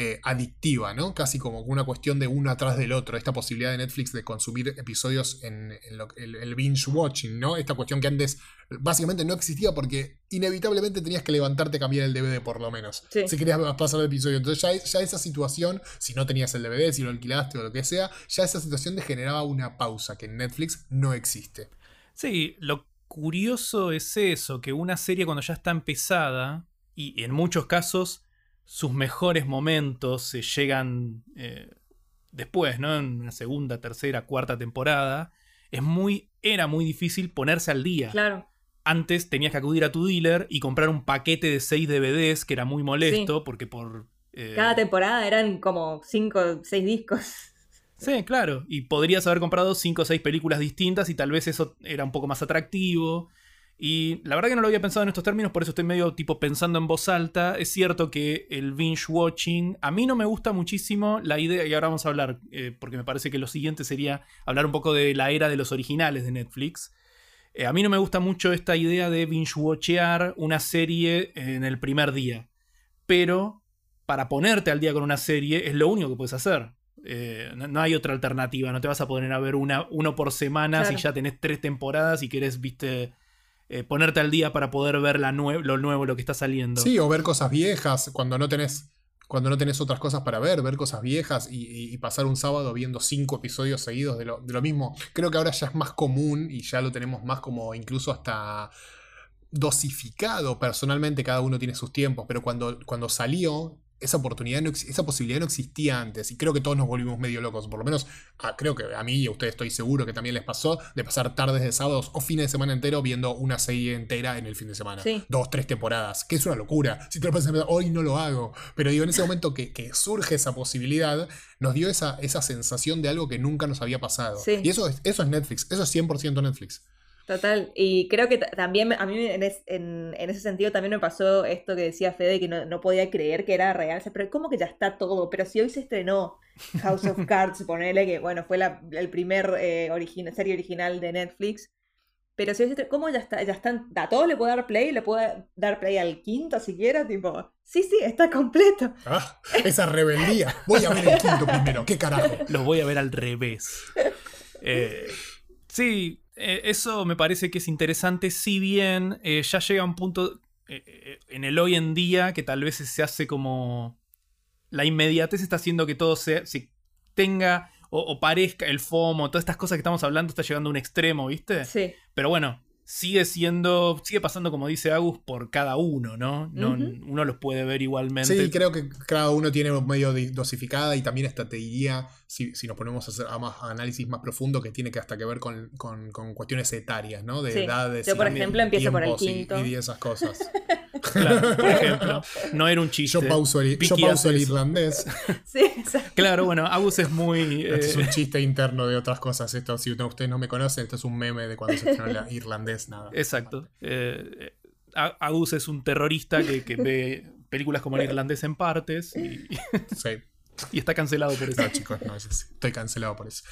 eh, adictiva, ¿no? Casi como una cuestión de uno atrás del otro. Esta posibilidad de Netflix de consumir episodios en, el, binge watching, ¿no? Esta cuestión que antes básicamente no existía porque inevitablemente tenías que levantarte y cambiar el DVD por lo menos. Si querías pasar el episodio. Entonces ya, ya esa situación, si no tenías el DVD, si lo alquilaste o lo que sea, ya esa situación te generaba una pausa que en Netflix no existe.
Sí, lo curioso es eso, que una serie cuando ya está empezada, y en muchos casos sus mejores momentos se llegan eh, después, ¿no? En una segunda, tercera, cuarta temporada. Es muy, era muy difícil ponerse al día.
Claro.
antes tenías que acudir a tu dealer y comprar un paquete de 6 DVDs, que era muy molesto, porque por...
eh, Cada temporada eran como 5 o 6 discos.
Sí, claro. Y podrías haber comprado 5 o 6 películas distintas y tal vez eso era un poco más atractivo. Y la verdad que no lo había pensado en estos términos, por eso estoy medio tipo pensando en voz alta. Es cierto que el binge watching, a mí no me gusta muchísimo la idea, y ahora vamos a hablar, eh, porque me parece que lo siguiente sería hablar un poco de la era de los originales de Netflix. Eh, a mí no me gusta mucho esta idea de binge-watchear una serie en el primer día. Pero para ponerte al día con una serie es lo único que puedes hacer. Eh, no, hay otra alternativa. No te vas a poner a ver una, uno por semana si ya tenés tres temporadas y querés, viste, eh, ponerte al día para poder ver lo nuevo, lo que está saliendo.
Sí, o ver cosas viejas cuando no tenés cuando no otras cosas para ver, ver cosas viejas y, pasar un sábado viendo cinco episodios seguidos de lo, de lo, mismo. Creo que ahora ya es más común y ya lo tenemos más como incluso hasta dosificado personalmente, cada uno tiene sus tiempos, pero cuando, cuando salió esa oportunidad, no, esa posibilidad no existía antes. Y creo que todos nos volvimos medio locos. Por lo menos, creo que a mí y a ustedes estoy seguro que también les pasó de pasar tardes de sábados o fines de semana entero viendo una serie entera en el fin de semana. Dos, tres temporadas. Que es una locura. Si te lo pasas, hoy no lo hago. Pero digo, en ese momento que, surge esa posibilidad, nos dio esa, esa sensación de algo que nunca nos había pasado. Y eso es, eso es Netflix. Eso es 100% Netflix.
Total, y creo que también a mí en, ese sentido también me pasó esto que decía Fede, que no, podía creer que era real, pero ¿cómo que ya está todo? Pero si hoy se estrenó House of Cards, ponele que, bueno, fue la el primer eh, serie original de Netflix, pero si hoy se ¿cómo ya está? Ya están, ¿a todo le puedo dar play? ¿Le puedo dar play al quinto siquiera? Tipo, sí, sí, está completo.
Ah, esa rebeldía. Voy a ver el quinto primero, ¿qué carajo?
Lo voy a ver al revés. Eh, sí, eh, eso me parece que es interesante, si bien eh, ya llega un punto eh, en el hoy en día que tal vez se hace como... La inmediatez está haciendo que todo se, tenga o, parezca el FOMO, todas estas cosas que estamos hablando está llegando a un extremo, ¿viste?
Sí.
Pero bueno, sigue siendo, sigue pasando como dice Agus por cada uno, ¿no? no Uno los puede ver igualmente.
Sí, creo que cada uno tiene un medio dosificada y también hasta te diría, si, nos ponemos a hacer a más análisis más profundo, que tiene que hasta que ver con, cuestiones etarias, ¿no? De edades.
Yo, por ejemplo, empiezo por el quinto.
Y, esas cosas.
Claro, por ejemplo, no era un chiste.
Yo pauso el, yo el irlandés.
Sí, exacto.
Claro, bueno, Agus es muy.
Este es un eh, chiste interno de otras cosas. Esto, si ustedes no me conocen, esto es un meme de cuando se estrenó el irlandés nada.
Exacto. Eh, Agus es un terrorista que, ve películas como el irlandés en partes y, y está cancelado por eso.
No, chicos, no, estoy cancelado por eso.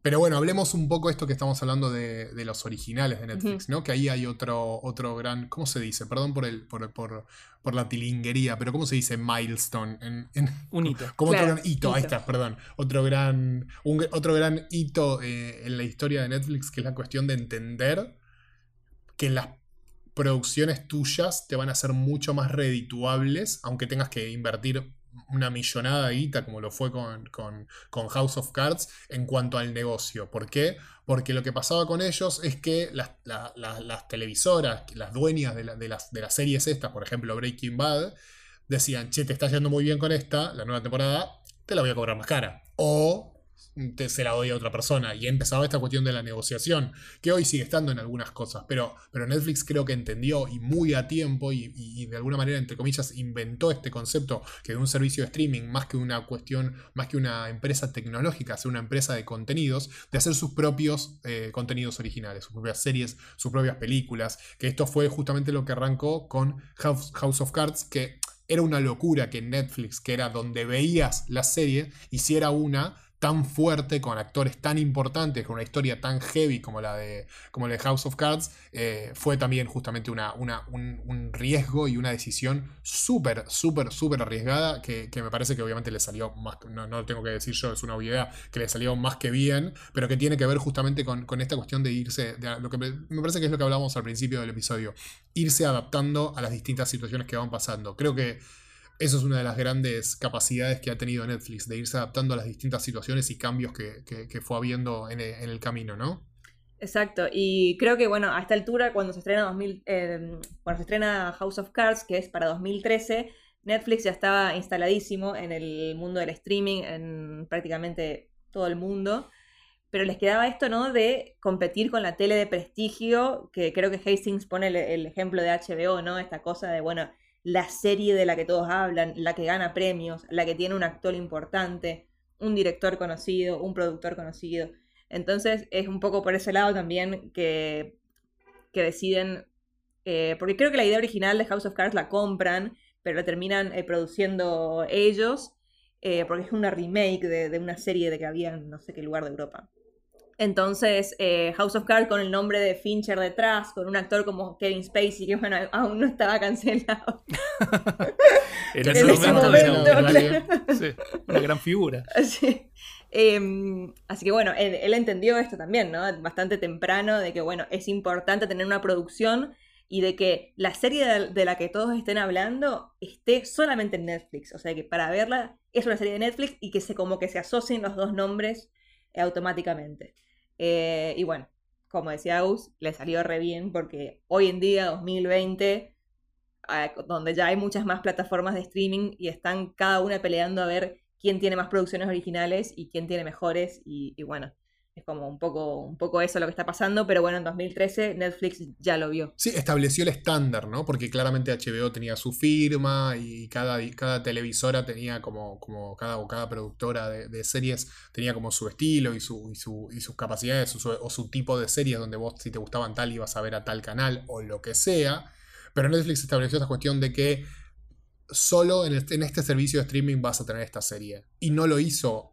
Pero bueno, hablemos un poco de esto que estamos hablando de, los originales de Netflix, ¿no? Que ahí hay otro, otro gran. ¿Cómo se dice? Perdón por el, por, por, por la tilinguería, pero ¿cómo se dice milestone? En,
un hito.
Como otro gran hito, ahí está, perdón. Otro gran, otro gran hito eh, en la historia de Netflix, que es la cuestión de entender que las producciones tuyas te van a ser mucho más redituables, aunque tengas que invertir una millonada guita, como lo fue con, House of Cards, en cuanto al negocio. ¿Por qué? Porque lo que pasaba con ellos es que las, televisoras, las dueñas de, de, las, de las series estas, por ejemplo Breaking Bad, decían, che, te está yendo muy bien con esta, la nueva temporada, te la voy a cobrar más cara. O se la doy otra persona. Y empezaba esta cuestión de la negociación, que hoy sigue estando en algunas cosas, pero, pero Netflix creo que entendió y muy a tiempo y, de alguna manera, entre comillas, inventó este concepto que de un servicio de streaming, más que una cuestión, más que una empresa tecnológica, ser una empresa de contenidos, de hacer sus propios eh, contenidos originales, sus propias series, sus propias películas, que esto fue justamente lo que arrancó con House, House of Cards, que era una locura que Netflix, que era donde veías la serie, hiciera una tan fuerte, con actores tan importantes, con una historia tan heavy como la de, como la de House of Cards, eh, fue también justamente una, una un, riesgo y una decisión súper, súper, súper arriesgada que, me parece que obviamente le salió más, no, no, lo tengo que decir yo, es una obviedad, que le salió más que bien, pero que tiene que ver justamente con, esta cuestión de irse, de, lo que me parece que es lo que hablábamos al principio del episodio, irse adaptando a las distintas situaciones que van pasando. Creo que eso es una de las grandes capacidades que ha tenido Netflix, de irse adaptando a las distintas situaciones y cambios que, fue habiendo en el, camino, ¿no?
Exacto, y creo que bueno, a esta altura, cuando se estrena em, cuando se estrena House of Cards, que es para 2013, Netflix ya estaba instaladísimo en el mundo del streaming, en prácticamente todo el mundo. pero les quedaba esto, ¿no? De competir con la tele de prestigio, que creo que Hastings pone el, ejemplo de HBO, ¿no? Esta cosa de, bueno, la serie de la que todos hablan, la que gana premios, la que tiene un actor importante, un director conocido, un productor conocido. Entonces es un poco por ese lado también que, que deciden, eh, porque creo que la idea original de House of Cards la compran, pero la terminan eh, produciendo ellos, eh, porque es una remake de, de, una serie de que había en no sé qué lugar de Europa. Entonces, eh, House of Cards con el nombre de Fincher detrás, con un actor como Kevin Spacey, que bueno, aún no estaba cancelado.
en ese momento, una gran figura.
Em, así que bueno, él, entendió esto también, ¿no? Bastante temprano, de que bueno, es importante tener una producción y de que la serie de, de, la que todos estén hablando esté solamente en Netflix. O sea que para verla es una serie de Netflix y que se como que se asocien los dos nombres automáticamente. Eh, y bueno, como decía Aus, le salió re bien porque hoy en día, 2020, ah, donde ya hay muchas más plataformas de streaming y están cada una peleando a ver quién tiene más producciones originales y quién tiene mejores. y bueno, es como un poco, un poco eso lo que está pasando, pero bueno, en 2013 Netflix ya lo vio.
Sí, estableció el estándar, ¿no? Porque claramente HBO tenía su firma y cada, cada televisora tenía como, como cada, cada productora de, series tenía como su estilo y, su, y, sus capacidades o su tipo de series donde vos si te gustaban tal ibas a ver a tal canal o lo que sea. Pero Netflix estableció esta cuestión de que solo este, en este servicio de streaming vas a tener esta serie. Y no lo hizo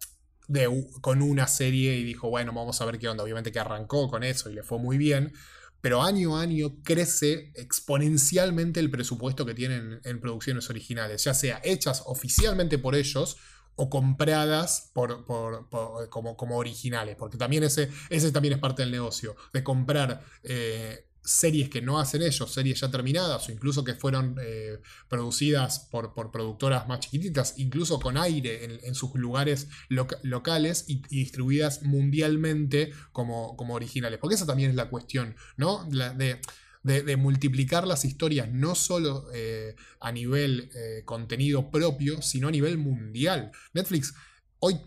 con una serie y dijo, bueno, vamos a ver qué onda. Obviamente que arrancó con eso y le fue muy bien, pero año a año crece exponencialmente el presupuesto que tienen en producciones originales, ya sea hechas oficialmente por ellos o compradas por, como, como, originales, porque también ese, ese también es parte del negocio, de comprar eh, series que no hacen ellos, series ya terminadas o incluso que fueron eh, producidas por, por, productoras más chiquititas, incluso con aire en, sus lugares locales y, distribuidas mundialmente como, como, originales. Porque esa también es la cuestión, ¿no? de, de, multiplicar las historias no solo eh, a nivel eh, contenido propio, sino a nivel mundial. Netflix Hoy,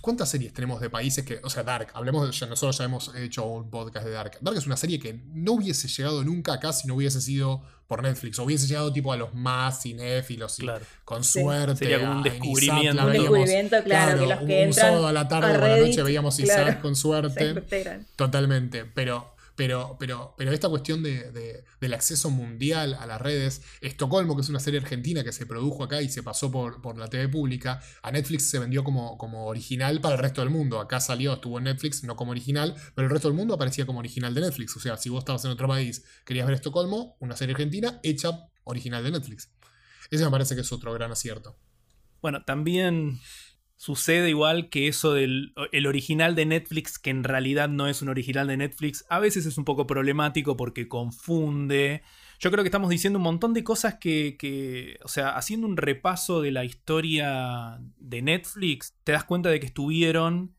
¿cuántas series tenemos de países que, o sea, Dark, hablemos, ya, nosotros ya hemos hecho un podcast de Dark. Dark es una serie que no hubiese llegado nunca acá si no hubiese sido por Netflix, o hubiese llegado tipo a los más cinéfilos y con suerte.
Sería como un descubrimiento.
un descubrimiento, claro, que los que
un sábado a la tarde o a la noche veíamos Isaac con suerte. Totalmente, pero pero, pero, pero esta cuestión de, del acceso mundial a las redes, Estocolmo, que es una serie argentina que se produjo acá y se pasó por, por la TV pública, a Netflix se vendió como, como original para el resto del mundo. Acá salió, estuvo en Netflix, no como original, pero el resto del mundo aparecía como original de Netflix. O sea, si vos estabas en otro país, querías ver Estocolmo, una serie argentina hecha original de Netflix. Ese me parece que es otro gran acierto.
Bueno, también Sucede igual que eso del el original de Netflix, que en realidad no es un original de Netflix, a veces es un poco problemático porque confunde. Yo creo que estamos diciendo un montón de cosas que, o sea, haciendo un repaso de la historia de Netflix, te das cuenta de que estuvieron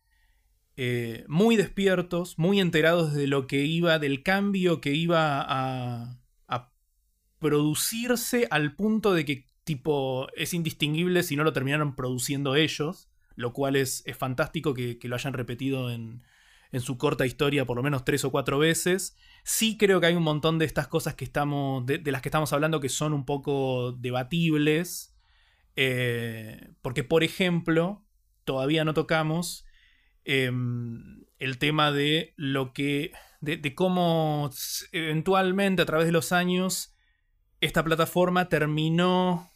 eh, muy despiertos, muy enterados de lo que iba, del cambio que iba a, a producirse al punto de que tipo es indistinguible si no lo terminaron produciendo ellos lo cual es, fantástico que, lo hayan repetido en, su corta historia por lo menos tres o cuatro veces. Sí creo que hay un montón de estas cosas que estamos, de, las que estamos hablando que son un poco debatibles. Eh, porque, por ejemplo, todavía no tocamos em, el tema de lo que. de, cómo eventualmente a través de los años esta plataforma terminó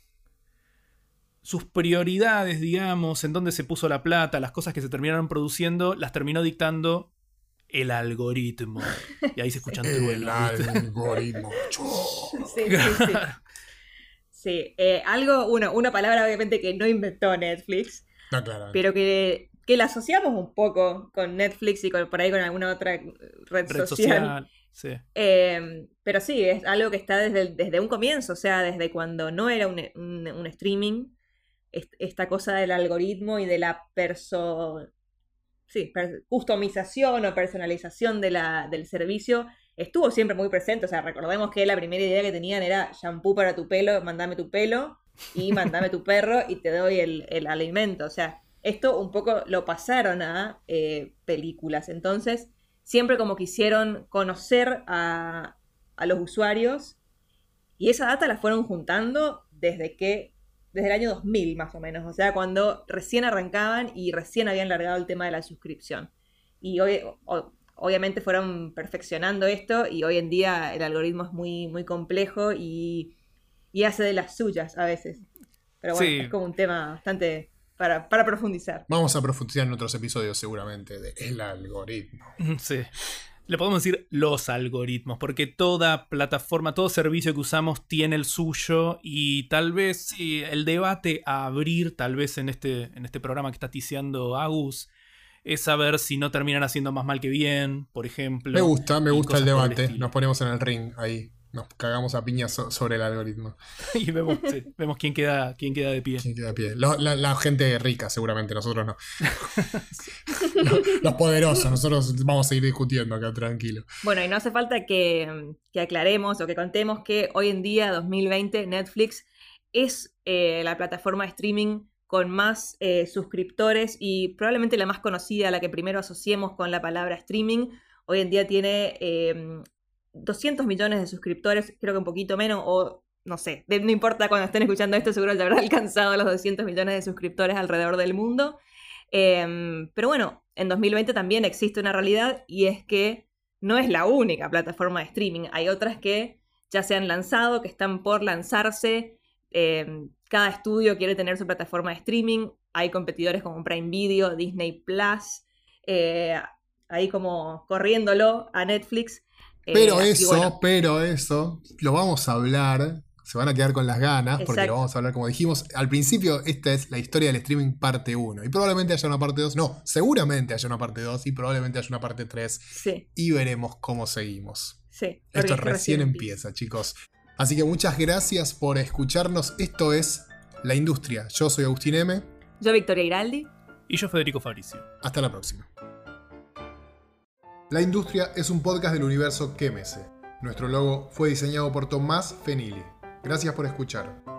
sus prioridades, digamos, en dónde se puso la plata, las cosas que se terminaron produciendo, las terminó dictando el algoritmo. Y ahí se escuchan
El algoritmo.
sí, sí, sí. sí eh, algo, una palabra obviamente que no inventó Netflix,
no, claro.
pero que, que la asociamos un poco con Netflix y por ahí con alguna otra red, social.
Sí.
Em, pero sí, es algo que está desde, desde un comienzo, o sea, desde cuando no era un, un streaming, esta cosa del algoritmo y de la perso customización o personalización del servicio estuvo siempre muy presente. O sea, recordemos que la primera idea que tenían era shampoo para tu pelo, mandame tu pelo y mandame tu perro y te doy el, alimento. O sea, esto un poco lo pasaron a eh, películas. Entonces, siempre como quisieron conocer a los usuarios y esa data la fueron juntando desde que desde el año 2000 más o menos, o sea, cuando recién arrancaban y recién habían largado el tema de la suscripción. Y hoy, obviamente fueron perfeccionando esto y hoy en día el algoritmo es muy, muy complejo y, y hace de las suyas a veces. Pero bueno, es como un tema bastante para, para, profundizar.
Vamos a profundizar en otros episodios seguramente de el algoritmo.
Sí le podemos decir los algoritmos, porque toda plataforma, todo servicio que usamos tiene el suyo y tal vez sí, el debate a abrir, tal vez en este, en este programa que está ticiando Agus, es saber si no terminan haciendo más mal que bien, por ejemplo.
Me gusta, me gusta el debate, nos ponemos en el ring ahí nos cagamos a piñas sobre el algoritmo.
y vemos, quién, queda, quién queda de pie.
queda de pie? la, gente rica, seguramente, nosotros no. los, poderosos, nosotros vamos a seguir discutiendo acá, tranquilo.
Bueno, y no hace falta que, aclaremos o que contemos que hoy en día, 2020, Netflix es eh, la plataforma de streaming con más eh, suscriptores y probablemente la más conocida, la que primero asociemos con la palabra streaming. Hoy en día tiene eh, 200 millones de suscriptores, creo que un poquito menos, o no sé, no importa cuando estén escuchando esto, seguro ya habrá alcanzado los 200 millones de suscriptores alrededor del mundo. Em, pero bueno, en 2020 también existe una realidad y es que no es la única plataforma de streaming. Hay otras que ya se han lanzado, que están por lanzarse. Em, cada estudio quiere tener su plataforma de streaming. Hay competidores como Prime Video, Disney Plus, eh, ahí como corriéndolo a Netflix.
Pero eh, eso, pero eso, lo vamos a hablar. Se van a quedar con las ganas porque lo vamos a hablar como dijimos. Al principio, esta es la historia del streaming parte 1. Y probablemente haya una parte 2. No, seguramente haya una parte 2 y probablemente haya una parte 3.
Sí.
Y veremos cómo seguimos.
Sí.
Esto recién, empieza, chicos. Así que muchas gracias por escucharnos. Esto es La Industria. Yo soy Agustín M.
Yo Victoria Iraldi.
Y yo Federico Fabricio.
Hasta la próxima. La Industria es un podcast del universo Quémese. Nuestro logo fue diseñado por Tomás Fenili. Gracias por escuchar.